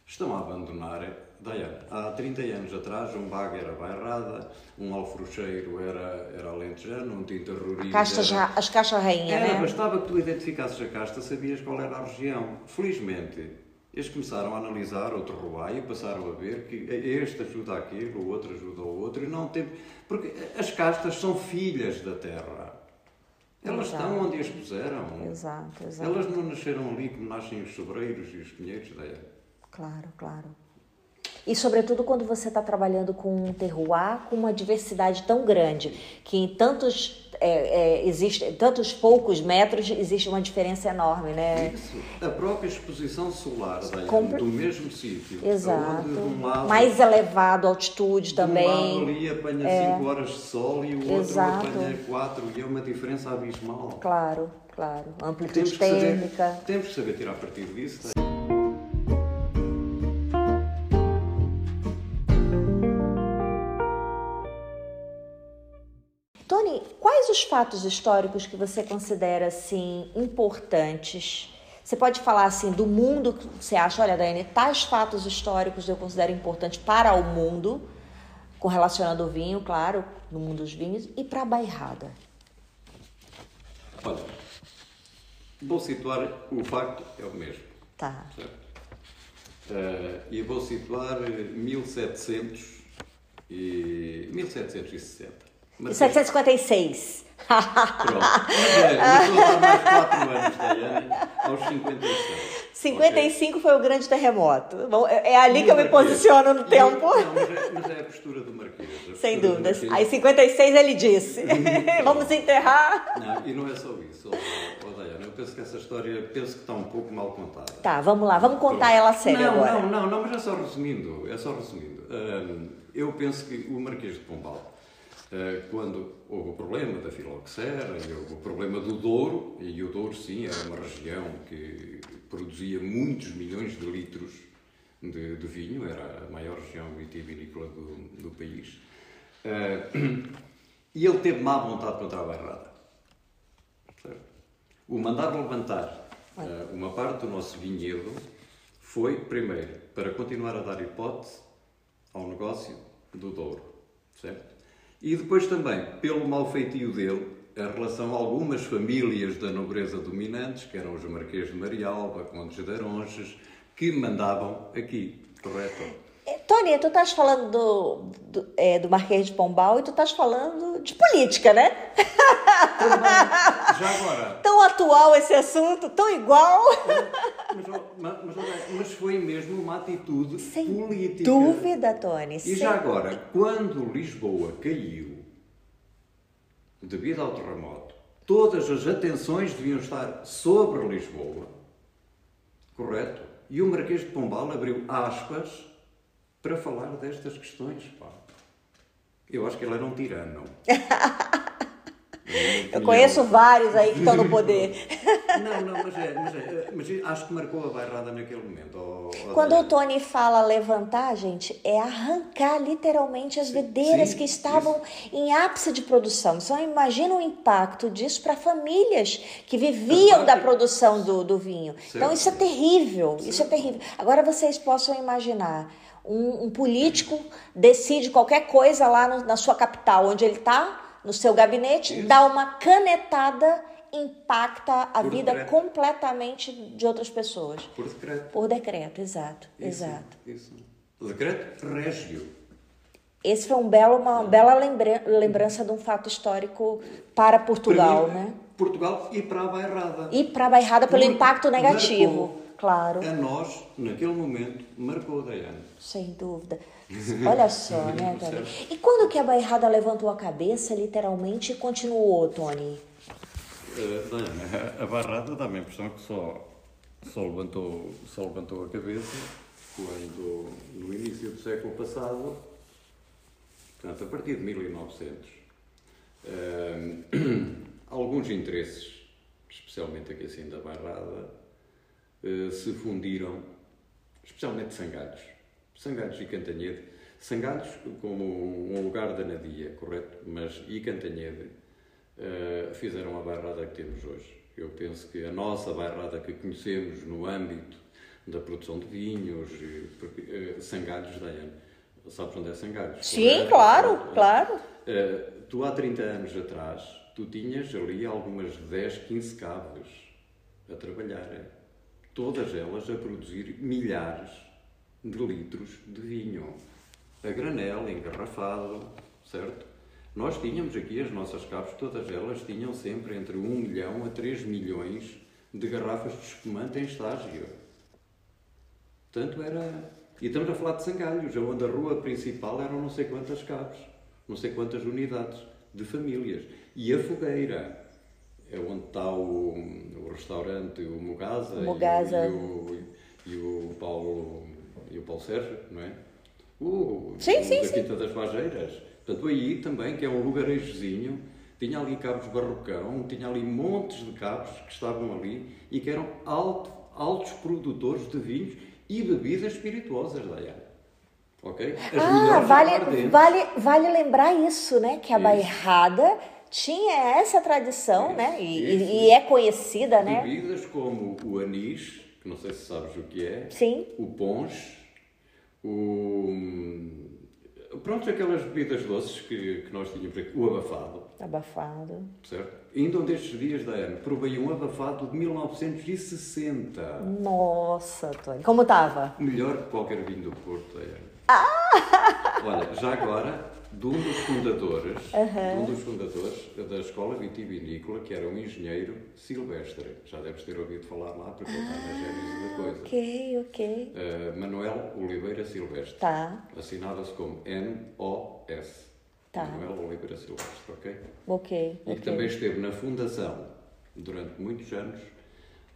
estão a abandonar. Diana, há 30 anos atrás um baga era bairrada, um alfrocheiro era, era alentejano, um tinta ruriz Casta já, as caixas rainha, Era, né? bastava que tu identificasses a casta, sabias qual era a região. Felizmente, eles começaram a analisar o terroir e passaram a ver que este ajuda aquilo, o outro ajuda o outro, e não tem... Porque as castas são filhas da terra. Elas Exato. estão onde as puseram. Exato, exato. Elas não nasceram ali como nascem os sobreiros e os pinheiros da era. Claro, claro. E sobretudo quando você está trabalhando com um terroir com uma diversidade tão grande, que em tantos, é, é, existe, tantos poucos metros existe uma diferença enorme, né? Isso. A própria exposição solar da Compre- do mesmo sítio. Exato. Lado, Mais elevado, altitude de um lado também. ali apanha 5 horas de sol e o outro Exato. apanha 4 e é uma diferença abismal. Claro, claro. Temos Amplitude que, saber, térmica. temos que saber tirar partido disso. Tony, quais os fatos históricos que você considera assim importantes? Você pode falar assim do mundo que você acha, olha, Daiane, tais fatos históricos eu considero importantes para o mundo, com relacionando o vinho, claro, no mundo dos vinhos, e para a bairrada. Olha, vou situar o facto, é o mesmo. Tá. Eh, e vou situar eh, 1700 e 1760. Mas- 756. Pronto. É, dar mais 4 anos, Daiane, aos 56. 55 foi o grande terremoto. Bom, É é ali que eu me posiciono no tempo. Não, mas, é, mas é a postura do Marquês. Sem dúvidas. Marquês. Aí 56 ele disse. [LAUGHS] Vamos enterrar. Não, e não é só isso, oh, oh, Daiane. Eu penso que essa história penso que está um pouco mal contada. Tá, vamos lá, vamos contar ela a sério não, agora. Não, não, não, mas é só resumindo. É só resumindo. Hum, eu penso que o Marquês de Pombal, quando houve o problema da filoxera e houve o problema do Douro, e o Douro, sim, era uma região que produzia muitos milhões de litros de, de vinho, era a maior região vitivinícola do, do país, eh, e ele teve má vontade contra a bairrada. O mandar levantar eh, uma parte do nosso vinhedo foi, primeiro, para continuar a dar hipótese ao negócio do Douro, certo? E depois também, pelo mau feitio dele, em relação a algumas famílias da nobreza dominantes, que eram os Marquês de Marialba, Condes de Aronches, que mandavam aqui, correto? É, Tony, tu estás falando do, do, é, do Marquês de Pombal e tu estás falando de política, né? Já agora, [LAUGHS] Tão atual esse assunto, tão igual. mas, mas, mas foi mesmo uma atitude Sem política. dúvida, Tony. E sem- já agora, quando Lisboa caiu, devido ao terremoto, todas as atenções deviam estar sobre Lisboa, correto? E o Marquês de Pombal abriu aspas para falar destas questões. Pá. Eu acho que ele era um tirano. [LAUGHS] Eu conheço vários aí que estão no poder. [LAUGHS] Não, não, mas, é, mas, é, mas acho que marcou a bairrada naquele momento. Quando o Tony fala levantar, gente, é arrancar literalmente as videiras sim, que estavam em ápice de produção. Então imagina o impacto disso para famílias que viviam da produção do, do vinho. Então Certo. isso é terrível, isso é terrível. Agora vocês possam imaginar um, um político decide qualquer coisa lá no- na sua capital, onde ele está, no seu gabinete, Isso. dá uma canetada, impacta a Por vida decreto. completamente de outras pessoas. Por decreto. Por decreto, exato, Isso, exato. Isso. Decreto régio. Esse foi um belo, uma bela lembra- lembrança de um fato histórico para Portugal, né? Portugal e para a bairrada. E para a Bairrada pelo impacto negativo, marcou. Claro, A nós, naquele momento, marcou a Daiane. sem dúvida. [LAUGHS] Olha só, né, Tony? E quando que a Bairrada levantou a cabeça, literalmente, e continuou, Tony? Uh, Daiane, a barrada dá-me a impressão que só, só, levantou, só levantou a cabeça quando, no início do século passado, portanto, a partir de 1900, eh, [CLEARS THROAT] alguns interesses, especialmente aqui assim da Bairrada, eh, se fundiram, especialmente Sangalhos. Sangalhos e Cantanhede. Sangalhos como um lugar da Nadia, correto? Mas e Cantanhede eh, fizeram a bairrada que temos hoje. Eu penso que a nossa bairrada que conhecemos no âmbito da produção de vinhos, porque, eh, Sangalhos, Daiane, sabes onde é Sangalhos? Sim, correto? claro, claro. Eh, tu há 30 anos atrás, tu tinhas ali algumas 10, 15 caves a trabalhar. Todas elas a produzir milhares de litros de vinho. A granel, engarrafado, certo? Nós tínhamos aqui as nossas caves, todas elas tinham sempre entre 1 milhão a 3 milhões de garrafas de espumante em estágio. Portanto, era. E estamos a falar de sangalhos, onde a rua principal eram não sei quantas caves, não sei quantas unidades de famílias. E a fogueira, é onde está o, o restaurante, o Mugasa, Mugasa. E, o, e, o, e o Paulo e o Paulo Sérgio, não é? O, sim, o sim, da sim. Quinta das Fageiras. Portanto, aí também, que é um lugarejozinho, tinha ali cabos barrocão, tinha ali montes de cabos que estavam ali e que eram alto, altos produtores de vinhos e bebidas espirituosas, Dayana. Ok? As Ah, vale, vale, vale lembrar isso, né? Que a Isso. Bairrada tinha essa tradição, Isso, né? E, isso. e- é conhecida, né? Bebidas como o anis, que não sei se sabes o que é, Sim. o ponche, o. Pronto, aquelas bebidas doces que, que nós tínhamos aqui, o abafado, Abafado. certo? Ainda um destes dias da Ana, provei um abafado de 1960. Nossa, Tony. Como tava? Melhor que qualquer vinho do Porto, da Ana. Ah! [LAUGHS] Olha, já agora, de um dos fundadores, de um dos fundadores da Escola Vitivinícola, que era um engenheiro silvestre. Já deves ter ouvido falar lá, porque ele está na gênese da coisa. Ok, ok. Uh, Manuel Oliveira Silvestre. Tá, Assinada-se como N-O-S. Tá. Manuel Oliveira Silvestre, ok? ok. E que ok. também esteve na fundação, durante muitos anos,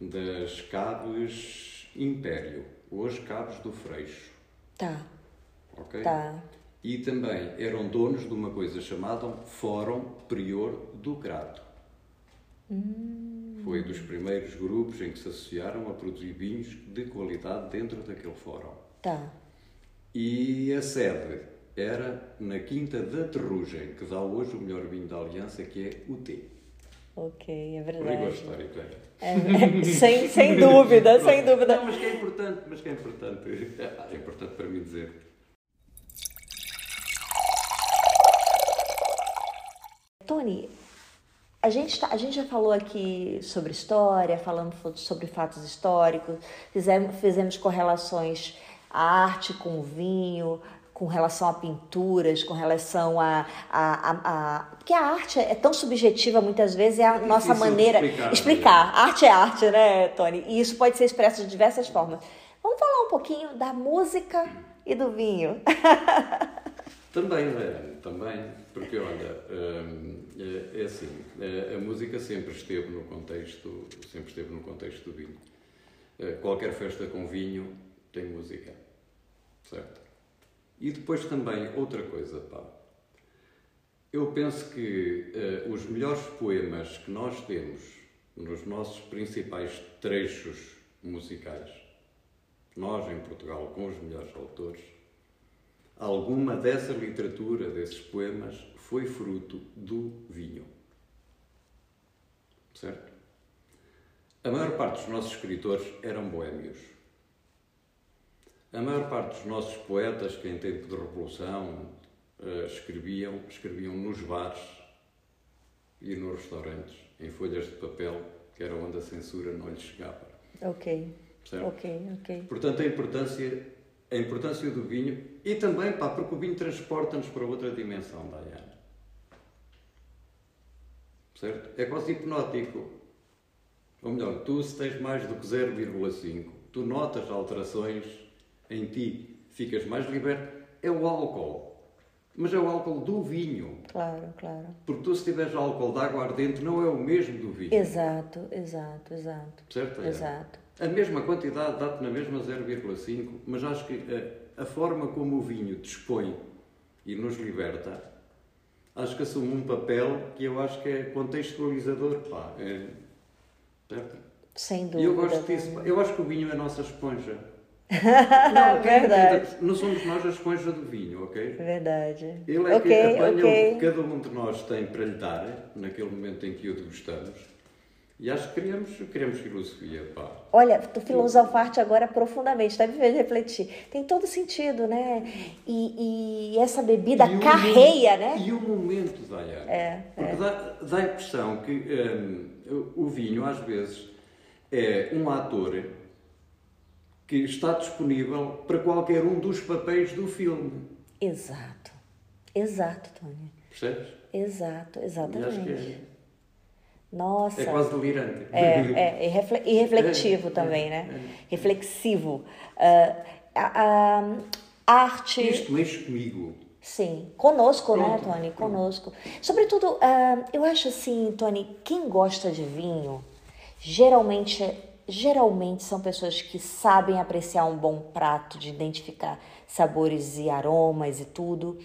das Caves Império, hoje Caves do Freixo, Tá, ok? tá. E também eram donos de uma coisa chamada Fórum Prior do Crato. Hum. Foi dos primeiros grupos em que se associaram a produzir vinhos de qualidade dentro daquele fórum. Tá. E a sede era na Quinta da Terrugem, que dá hoje o melhor vinho da Aliança, que é o T. Ok, é O rigor verdade. histórico era. É, sem, sem dúvida, sem dúvida. Não, mas que é importante, mas que é importante. [LAUGHS] É importante para mim dizer. Tony, a gente, tá- a gente já falou aqui sobre história, falamos sobre fatos históricos, fizemos, fizemos correlações à arte com o vinho, com relação a pinturas, com relação a. a, a, a- porque a arte é tão subjetiva muitas vezes, é a É nossa maneira. explicar, né? explicar. Arte é arte, né, Tony? E isso pode ser expresso de diversas formas. Vamos falar um pouquinho da música e do vinho. [LAUGHS] Também, Leandro, também, porque olha, hum, é, é assim, a, a música sempre esteve no contexto, sempre esteve no contexto do vinho. Eh, Qualquer festa com vinho tem música, certo? E depois também outra coisa, pá. Eu penso que eh, os melhores poemas que nós temos nos nossos principais trechos musicais, nós em Portugal com os melhores autores, Alguma dessa literatura, desses poemas, foi fruto do vinho. Certo? A maior parte dos nossos escritores eram boémios. A maior parte dos nossos poetas, que em tempo de revolução eh, escreviam, escreviam nos bares e nos restaurantes, em folhas de papel, que era onde a censura não lhes chegava. Ok, Certo? ok, ok. Portanto, a importância, a importância do vinho e também, pá, porque o vinho transporta-nos para outra dimensão, Diana. Certo? É quase hipnótico. Ou melhor, tu se tens mais do que 0,5, tu notas alterações em ti, ficas mais liberto. É o álcool. Mas é o álcool do vinho. Claro, claro. Porque tu, se tiveres álcool de água ardente, não é o mesmo do vinho. Exato, exato, exato. Certo? Diana? Exato. A mesma quantidade dá-te na mesma 0,5, mas acho que a, forma como o vinho dispõe e nos liberta, acho que assume um papel que eu acho que é contextualizador, pá. É, certo? Sem dúvida. E eu gosto disso. Eu acho que o vinho é a nossa esponja. [LAUGHS] Não, quem verdade. entenda- Não somos nós a esponja do vinho, ok? Verdade. Ele é ok, que apanha o ok. que cada um de nós tem para lhe dar, naquele momento em que o degustamos. E acho que queremos, queremos filosofia, pá. Olha, tu filosofaste agora profundamente, está me fez refletir. Tem todo sentido, né? E, e essa bebida E o carreia, momento- né? E o momento, Dayana. É, Porque Dá, dá a impressão que hum, o o vinho, às vezes, é um ator que está disponível para qualquer um dos papéis do filme. Exato. Exato, Tony. Percebes? Exato, E exatamente. É, Nossa. é quase delirante. É, é, e, refle- refletivo É, também, é, né? é. Reflexivo. Ah, a, a- arte. Isto mexe comigo. Sim, conosco, né, Pronto, Tony? pronto. Conosco. Sobretudo, ah, eu acho assim, Tony, quem gosta de vinho, geralmente, geralmente são pessoas que sabem apreciar um bom prato, de identificar sabores e aromas e tudo.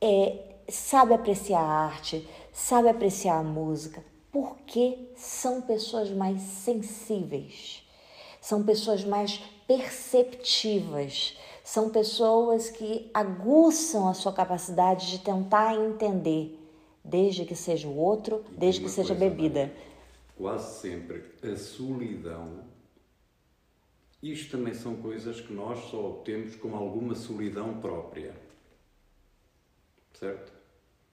É, sabe apreciar a arte, sabe apreciar a música, porque são pessoas mais sensíveis, são pessoas mais perceptivas, são pessoas que aguçam a sua capacidade de tentar entender, desde que seja o outro, E desde que seja bebida. Maria, Quase sempre a solidão. Isto também são coisas que nós só obtemos com alguma solidão própria. Certo?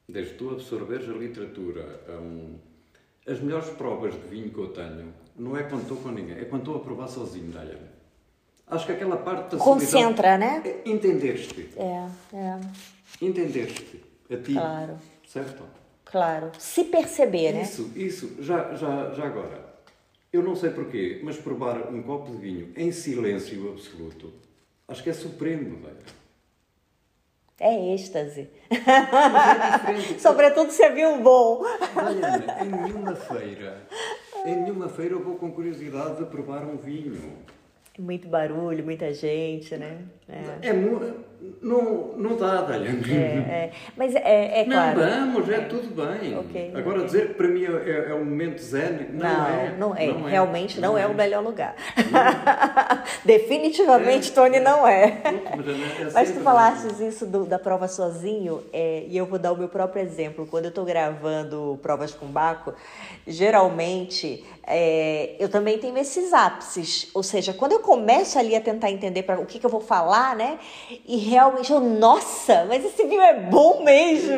Desde tu absorveres a literatura, a um... as melhores provas de vinho que eu tenho não é quando estou com ninguém, é quando estou a provar sozinho, Diana. Acho que aquela parte da Concentra, solidão né? é entender-te. É, é, Entender-te a ti. Claro. Certo? claro. Se perceber, né? Isso, isso. Já, já, já agora. Eu não sei porquê, mas provar um copo de vinho em silêncio absoluto, acho que é supremo, velho. É êxtase. É. [LAUGHS] Sobretudo se viu um bom. Diana, em nenhuma feira, em nenhuma feira eu vou com curiosidade de provar um vinho. Muito barulho, muita gente, né? É. É, não, não dá, Diana. É, mas é, é Não, claro. vamos, é tudo bem. Ok, Agora ok. dizer que para mim é, é um momento zen, não, Não, é. não é. Realmente não, é. o melhor lugar. [LAUGHS] Definitivamente, É. Tony, não é. Mas é- é Mas tu sempre falastes isso do- da prova sozinho, é, e eu vou dar o meu próprio exemplo. Quando eu estou gravando provas com Baco, geralmente é, eu também tenho esses ápices. Ou seja, quando eu começo ali a tentar entender pra, o que, que eu vou falar, né? E realmente eu, nossa, mas esse vinho é bom mesmo.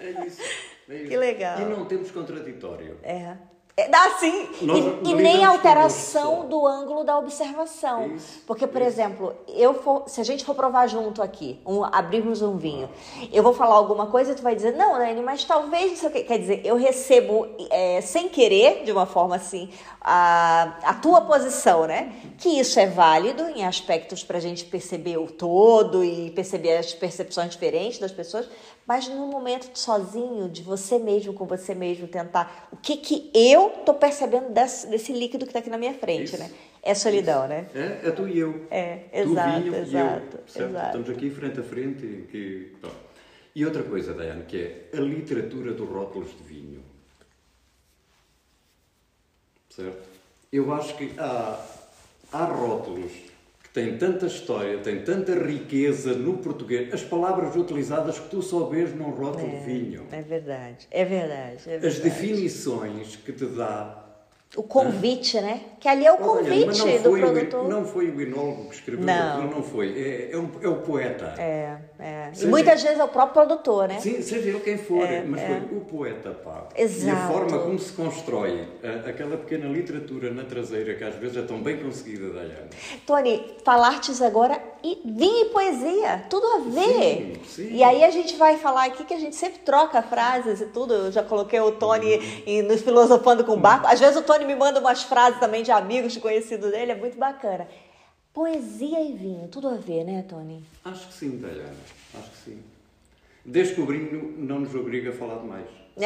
É isso. é isso. [LAUGHS] Que legal. E não temos contraditório. É. É, dá sim. Nós E, e nem alteração isso. do ângulo da observação. Isso, Porque, por isso. exemplo, eu for, se a gente for provar junto aqui, um, abrirmos um vinho, eu vou falar alguma coisa e tu vai dizer, não, Dani, mas talvez não sei o quê. Quer dizer, eu recebo é, sem querer, de uma forma assim, a, a tua posição, né? Que isso é válido em aspectos para a gente perceber o todo e perceber as percepções diferentes das pessoas, mas no momento sozinho, de você mesmo com você mesmo, tentar o que que eu tô percebendo desse, desse líquido que está aqui na minha frente, Isso. né? É solidão, né? É, é tu e eu. É, tu, exato, vinho exato, e eu. exato. Estamos aqui frente a frente. E, pronto. e outra coisa, Daiane, que é a literatura dos rótulos de vinho. Certo? Eu acho que há, há rótulos têm tanta história, têm tanta riqueza no português, as palavras utilizadas que tu só vês num rótulo de vinho. É verdade, é verdade, é As verdade. definições que te dá O convite, né? Que ali é o Olha, convite não do foi o- produtor. não foi o enólogo que escreveu Não. não foi. É, é, o, é o poeta. É, é. E Seja- muitas vezes é o próprio produtor, né? Sim, seja ele quem for, É, mas é. foi o poeta, pá. E a Exato. forma como se constrói a- aquela pequena literatura na traseira, que às vezes é tão bem conseguida, Dayana. Tony, falartes agora e vinho e poesia, tudo a ver. Sim, sim. E aí a gente vai falar aqui que a gente sempre troca frases e tudo. Eu já coloquei o Tony Uhum. em- nos Filosofando com Barco. Às vezes o Tony me manda umas frases também de amigos, de conhecidos dele, é muito bacana. Poesia e vinho, tudo a ver, né, Tony? Acho que sim, Dayana. Acho que sim. Desde que o brinco não nos obriga a falar demais. [LAUGHS]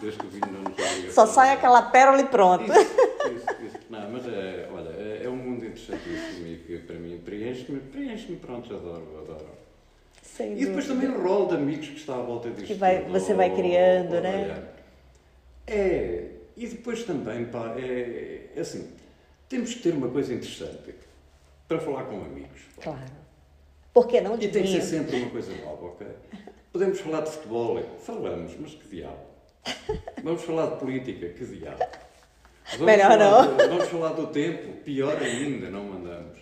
Desde que o vinho não nos obriga a Só sai demais. aquela pérola e pronto. Isso, isso, isso. Não, mas é, olha, é, é um mundo interessantíssimo e que para mim preenche-me, preenche-me, pronto, adoro, adoro. Sem E depois dúvida. também o rol de amigos que está à volta disto. Que vai- você vai Oh, criando, oh, né? Diana. É, e depois também, pá, é, é assim, temos que ter uma coisa interessante para falar com amigos. pá. Claro. Por que não de E tem que ser sempre uma coisa nova, ok? Podemos falar de futebol, falamos, mas que diabo. Vamos falar de política, que diabo. Vamos Melhor falar não. do- vamos falar do tempo, pior ainda, não mandamos.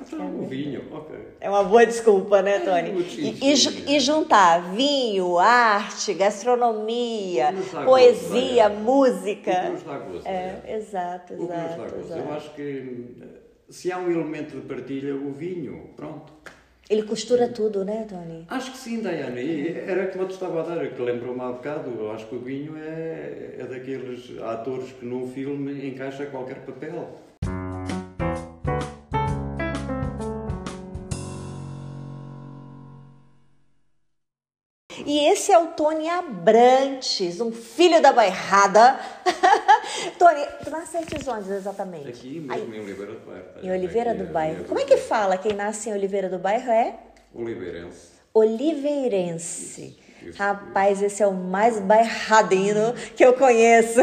Então, o vinho, ok. É uma boa desculpa, né, Tony? muito E, e e juntar vinho, arte, gastronomia, poesia, música. O que nos dá gozo, É, olha. exato, O que nos dá exato. Eu exato. acho que eh, se há um elemento de partilha, o vinho, pronto. Ele costura tudo, né, Tony? Acho que sim, Daiane. E era como eu te estava a dar, que lembrou-me há bocado. Eu acho que o Vinho é, é daqueles atores que num filme encaixa qualquer papel. E esse é o Tony Abrantes, um filho da bairrada. [LAUGHS] Tony, tu nasceste onde exatamente? Aqui mesmo, Aí, em Oliveira do Bairro. Em Oliveira do Bairro. Como é que fala quem nasce em Oliveira do Bairro é? Oliveirense. Oliveirense. Isso, isso, Rapaz, isso. esse é o mais bairradino que eu conheço.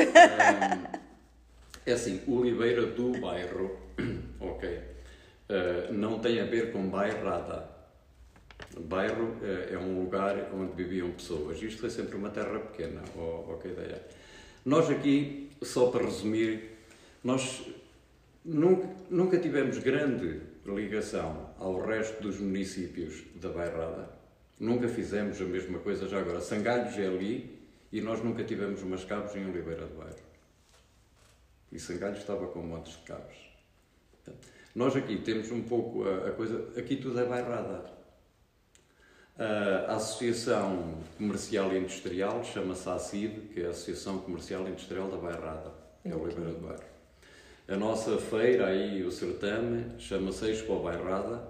é assim, Oliveira do Bairro, [CLEARS THROAT] ok, uh, não tem a ver com bairrada bairro é, é um lugar onde viviam pessoas. Isto foi sempre uma terra pequena, ou que ideia. Nós aqui, só para resumir, nós nunca, nunca tivemos grande ligação ao resto dos municípios da Bairrada. Nunca fizemos a mesma coisa já agora. Sangalhos é ali e nós nunca tivemos umas cabos em Oliveira do Bairro. E Sangalhos estava com montes de cabos. Nós aqui temos um pouco a, a coisa. Aqui tudo é bairrada. A Associação Comercial e Industrial chama-se ACID, que é a Associação Comercial e Industrial da Bairrada, é o Oliveira do Bairro. A nossa feira, aí o certame, chama-se Expo Bairrada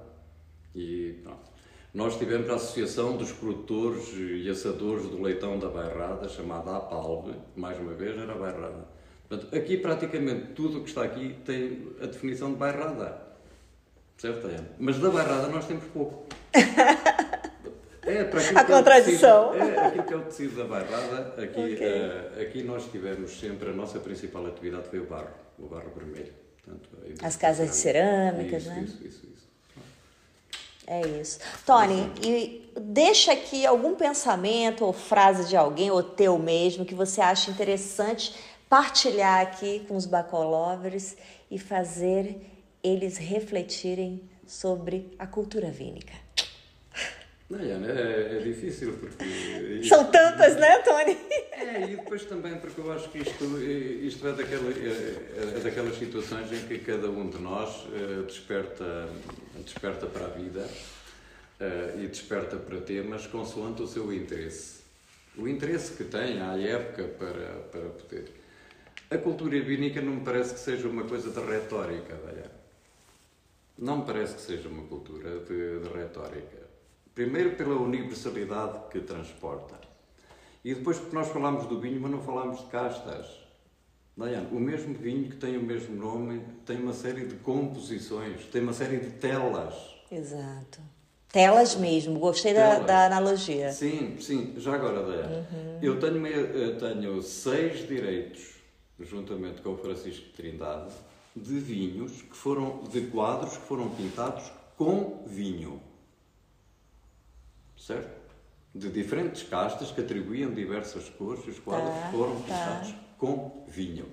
e pronto. Nós tivemos a Associação dos Produtores e Assadores do Leitão da Bairrada, chamada APALV, mais uma vez era Bairrada. Portanto, aqui praticamente tudo o que está aqui tem a definição de Bairrada. Certo, Ana? Mas da Bairrada nós temos pouco. [LAUGHS] É, para a contradição. É, é aquilo que é o tecido da bairrada. Aqui, okay. uh, aqui nós tivemos sempre, a nossa principal atividade foi o barro, o barro vermelho. Portanto, As casas de cerâmicas, isso, né? Isso, isso, isso. É isso. Tony, e deixa aqui algum pensamento ou frase de alguém, ou teu mesmo, que você acha interessante partilhar aqui com os bacolovers e fazer eles refletirem sobre a cultura vínica. Não, é, é difícil porque. Isto, São tantas, né, Tony? É, e depois também porque eu acho que isto, isto é, daquela, é, é daquelas situações em que cada um de nós uh, desperta, desperta para a vida uh, e desperta para temas consoante o seu interesse. O interesse que tem à época para, para poder. A cultura vínica não me parece que seja uma coisa de retórica. Não me parece que seja uma cultura de, de retórica Primeiro pela universalidade que transporta. E depois porque nós falamos do vinho, mas não falamos de castas. Diane, o mesmo vinho que tem o mesmo nome tem uma série de composições, tem uma série de telas. Exato. Telas mesmo, gostei telas. Da, da, analogia. Sim, sim. Já agora, Diane, uhum. eu, tenho, eu tenho seis direitos, juntamente com o Francisco de Trindade, de vinhos que foram, de quadros que foram pintados com vinho certo? De diferentes castas que atribuíam diversas cores e os quadros tá, foram pintados tá. com vinho.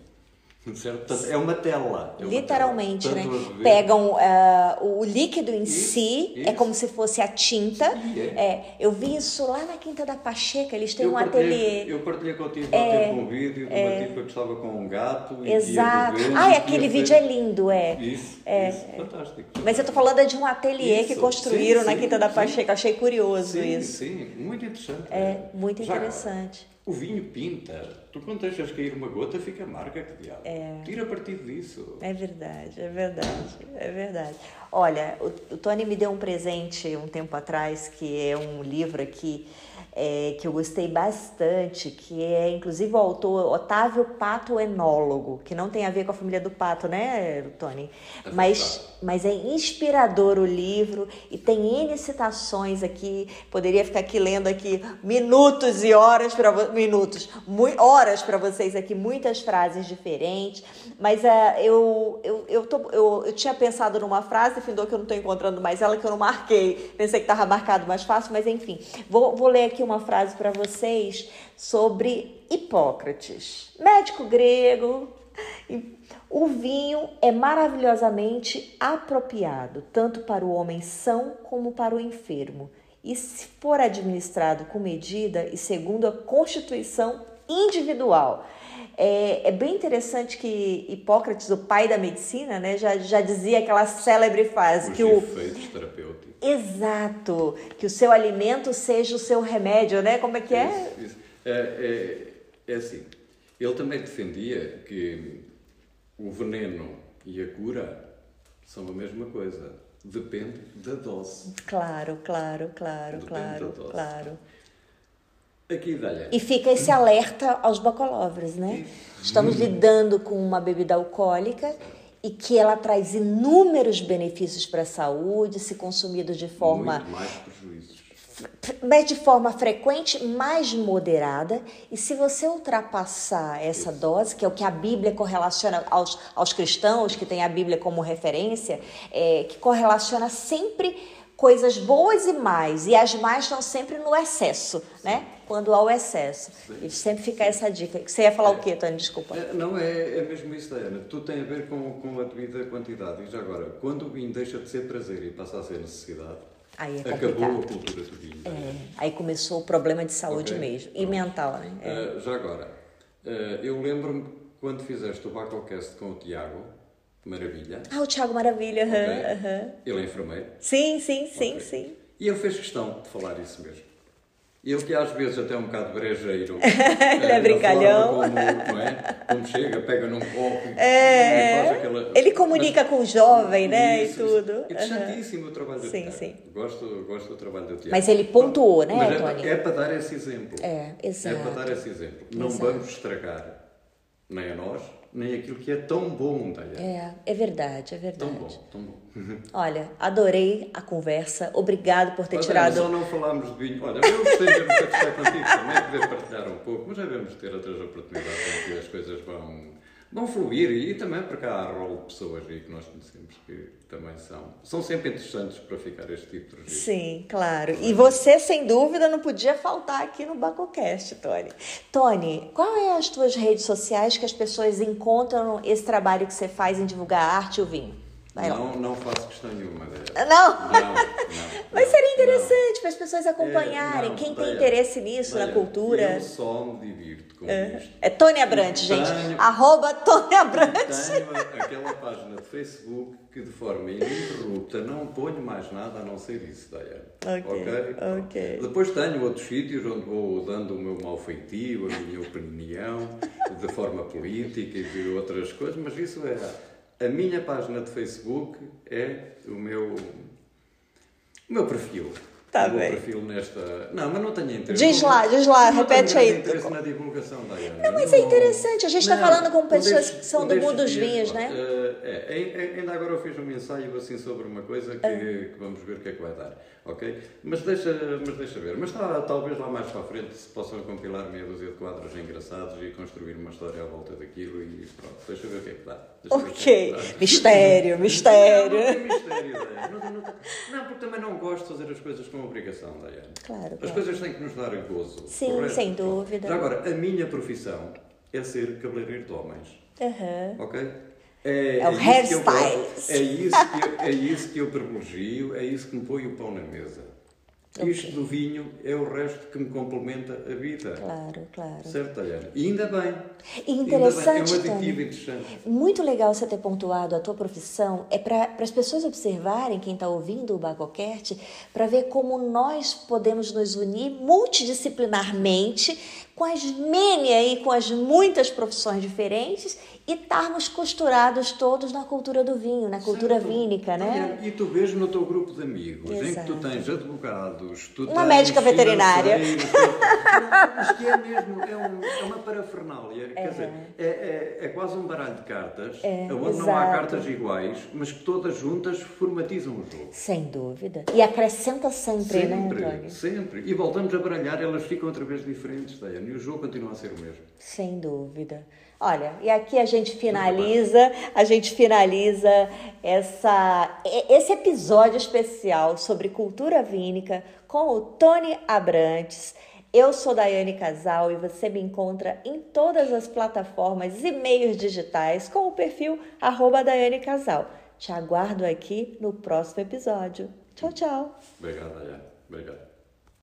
Portanto, é uma tela. É Literalmente, uma tela. né? Pegam uh, o líquido em isso, si, é isso. é como se fosse a tinta. Sim, é. é. eu vi isso lá na Quinta da Pacheca, eles têm eu um ateliê. Eu partilhei contigo é, um vídeo de uma é, tipa que estava com um gato. Exato. ah, e aquele vídeo é lindo, é. Isso, é, isso fantástico. Mas eu estou falando de um ateliê isso, que construíram sim, na Quinta sim, da Pacheca, achei curioso isso. Sim, muito interessante. É, muito Já, interessante. O vinho pinta. Tu quando deixas cair uma gota, fica marca, que diabo. É. Tira partido disso. É verdade, é verdade, é verdade. Olha, o, o Tony me deu um presente um tempo atrás, que é um livro aqui é, que eu gostei bastante, que é inclusive o autor Otávio Pato, enólogo, que não tem a ver com a família do Pato, né, Tony? É mas, mas é inspirador o livro e tem N citações aqui. Poderia ficar aqui lendo aqui minutos e horas para minutos, horas para vocês aqui, muitas frases diferentes. Mas uh, eu, eu, eu, tô, eu, eu tinha pensado numa frase, findou que eu não estou encontrando mais ela, que eu não marquei. Pensei que estava marcado mais fácil, mas enfim. Vou, vou ler aqui uma frase para vocês sobre Hipócrates, médico grego. O vinho é maravilhosamente apropriado, tanto para o homem são como para o enfermo, e se for administrado com medida e segundo a constituição individual. É, é, bem interessante que Hipócrates, o pai da medicina, né, já, já dizia aquela célebre frase Os que o efeitos terapêuticos. exato que o seu alimento seja o seu remédio, né? Como é que é? Isso, isso. É, é, é assim. Ele também defendia que o veneno e a cura são a mesma coisa. Depende da dose. Claro, claro, claro, Depende claro, da dose. claro. Aqui. E fica esse alerta aos bacolovres, né? Estamos lidando com uma bebida alcoólica e que ela traz inúmeros benefícios para a saúde, se consumido de forma Muito mais prejuízos. mas de forma frequente, mais moderada. E se você ultrapassar essa dose, que é o que a Bíblia correlaciona aos, aos cristãos, que tem a Bíblia como referência, é, que correlaciona sempre coisas boas e mais. E as mais estão sempre no excesso, né? Quando há o excesso. E sempre fica essa dica. Você ia falar o quê, Tony? Desculpa. É, não, é, é mesmo isso, Diana. Tudo tem a ver com, com a devida quantidade. E já agora, quando o vinho deixa de ser prazer e passa a ser necessidade, Aí é acabou a cultura do vinho. É, aí começou o problema de saúde Ok, mesmo. E pronto. mental, né? É. Ah, já agora, ah, eu lembro-me quando fizeste o Bacocast com o Tiago, maravilha. Ah, o Thiago Maravilha. aham, ok? aham. Ele é enfermeiro. Sim, sim, sim, Ok. sim. E ele fez questão de falar isso mesmo. Ele que às vezes até é um bocado brejeiro. [LAUGHS] Ele é eh, brincalhão. na forma Como, não é? como chega, pega num copo É, e faz aquela... ele comunica com o jovem, né, Isso, e tudo. isso. Interessantíssimo o trabalho do Sim, Tiago. sim. Gosto, gosto do trabalho do Tiago. Mas ele pontuou, né, Mas é, Tony? é para dar esse exemplo. É, exato. É para dar esse exemplo. Não Exato. vamos estragar nem a nós, nem aquilo que é tão bom, Daya. É, é verdade, é Tão bom, verdade. tão bom. [LAUGHS] Olha, adorei a conversa. Obrigado por ter Mas, tirado. Só não falámos de vinho. Olha, eu mesmo de estar contigo também, poder partilhar um pouco, mas já devemos ter outras oportunidades em que as coisas vão, vão fluir e também porque há rol de pessoas aí que nós conhecemos que também são, são sempre interessantes para ficar este tipo de registro. Sim, claro. E você, sem dúvida, não podia faltar aqui no Bacocast, Tony. Tony, qual é as tuas redes sociais que as pessoas encontram esse trabalho que você faz em divulgar a arte e o vinho? Vai lá. Não, não faço questão nenhuma dela. Não? Não, não. [LAUGHS] Mas seria interessante para as pessoas acompanharem. É, Quem tem interesse nisso, na cultura. Eu só me divirto com isto. É Tony Abrantes, gente. Tenho- Arroba Tony Abrantes. Tenho aquela página de Facebook que de forma ininterrupta não ponho mais nada a não ser isso, Dayana. Ok, ok. Depois tenho outros sítios onde vou dando o meu mau feitio, a minha opinião, de forma política e de outras coisas, mas isso é. A minha página de Facebook é o meu. O meu perfil. Tá o meu bem. perfil nesta. Não, mas não tenho interesse. Diz lá, diz lá, Não repete aí. interesse na divulgação. Não, mas é interessante, a gente está falando com pessoas que são do mundo dos vinhos, né? eh, é, é, ainda agora eu fiz um ensaio assim sobre uma coisa que, Ah. que vamos ver o que é que vai dar, ok? Mas deixa, mas deixa ver. Mas tá, talvez lá mais para a frente se possam compilar meia dúzia de quadros engraçados e construir uma história à volta daquilo e pronto, deixa ver o que é que dá. Deixa ver o que Ok. é que dá. Mistério, [LAUGHS] mistério. Não, não tem mistério. Não, não, não, porque também não gosto de fazer as coisas com obrigação, Dayana. Claro, As claro. coisas têm que nos dar gozo. Sim, correto? sem dúvida. Já agora, a minha profissão é ser cabeleireiro de homens. Aham. Ok? É, É o eu hairstyles. gosto, É isso, que eu, é isso que eu privilegio, é isso que me põe o pão na mesa. Isto do vinho é o resto que me complementa a vida. Claro, claro. Certo, Tayana? E ainda bem. E Ainda interessante, bem. É um aditivo interessante. Muito legal você ter pontuado a tua profissão. É para as pessoas observarem, quem está ouvindo o Bagocast, para ver como nós podemos nos unir multidisciplinarmente com as many aí, com as muitas profissões diferentes e estarmos costurados todos na cultura do vinho, na cultura Certo. vínica, né? E tu vês no teu grupo de amigos em que Exato. tu tens advogados, tu Uma médica veterinária. que é mesmo, é, um- é uma parafernália. Quer dizer, é, é, é quase um baralho de cartas, É, onde não há exato. cartas iguais, mas que todas juntas formatizam o jogo. Sem dúvida. E acrescenta sempre, né, Sempre, Antônio? sempre. E voltamos a baralhar, elas ficam outra vez diferentes, Diane, e o jogo continua a ser o mesmo. Sem dúvida. Olha, e aqui a gente finaliza, a gente finaliza essa, esse episódio especial sobre cultura vínica com o Tony Abrantes. Eu sou Daiane Casal e você me encontra em todas as plataformas e meios digitais com o perfil arroba Daiane Casal. Te aguardo aqui no próximo episódio. Tchau, tchau! Obrigado, Diane. Obrigado.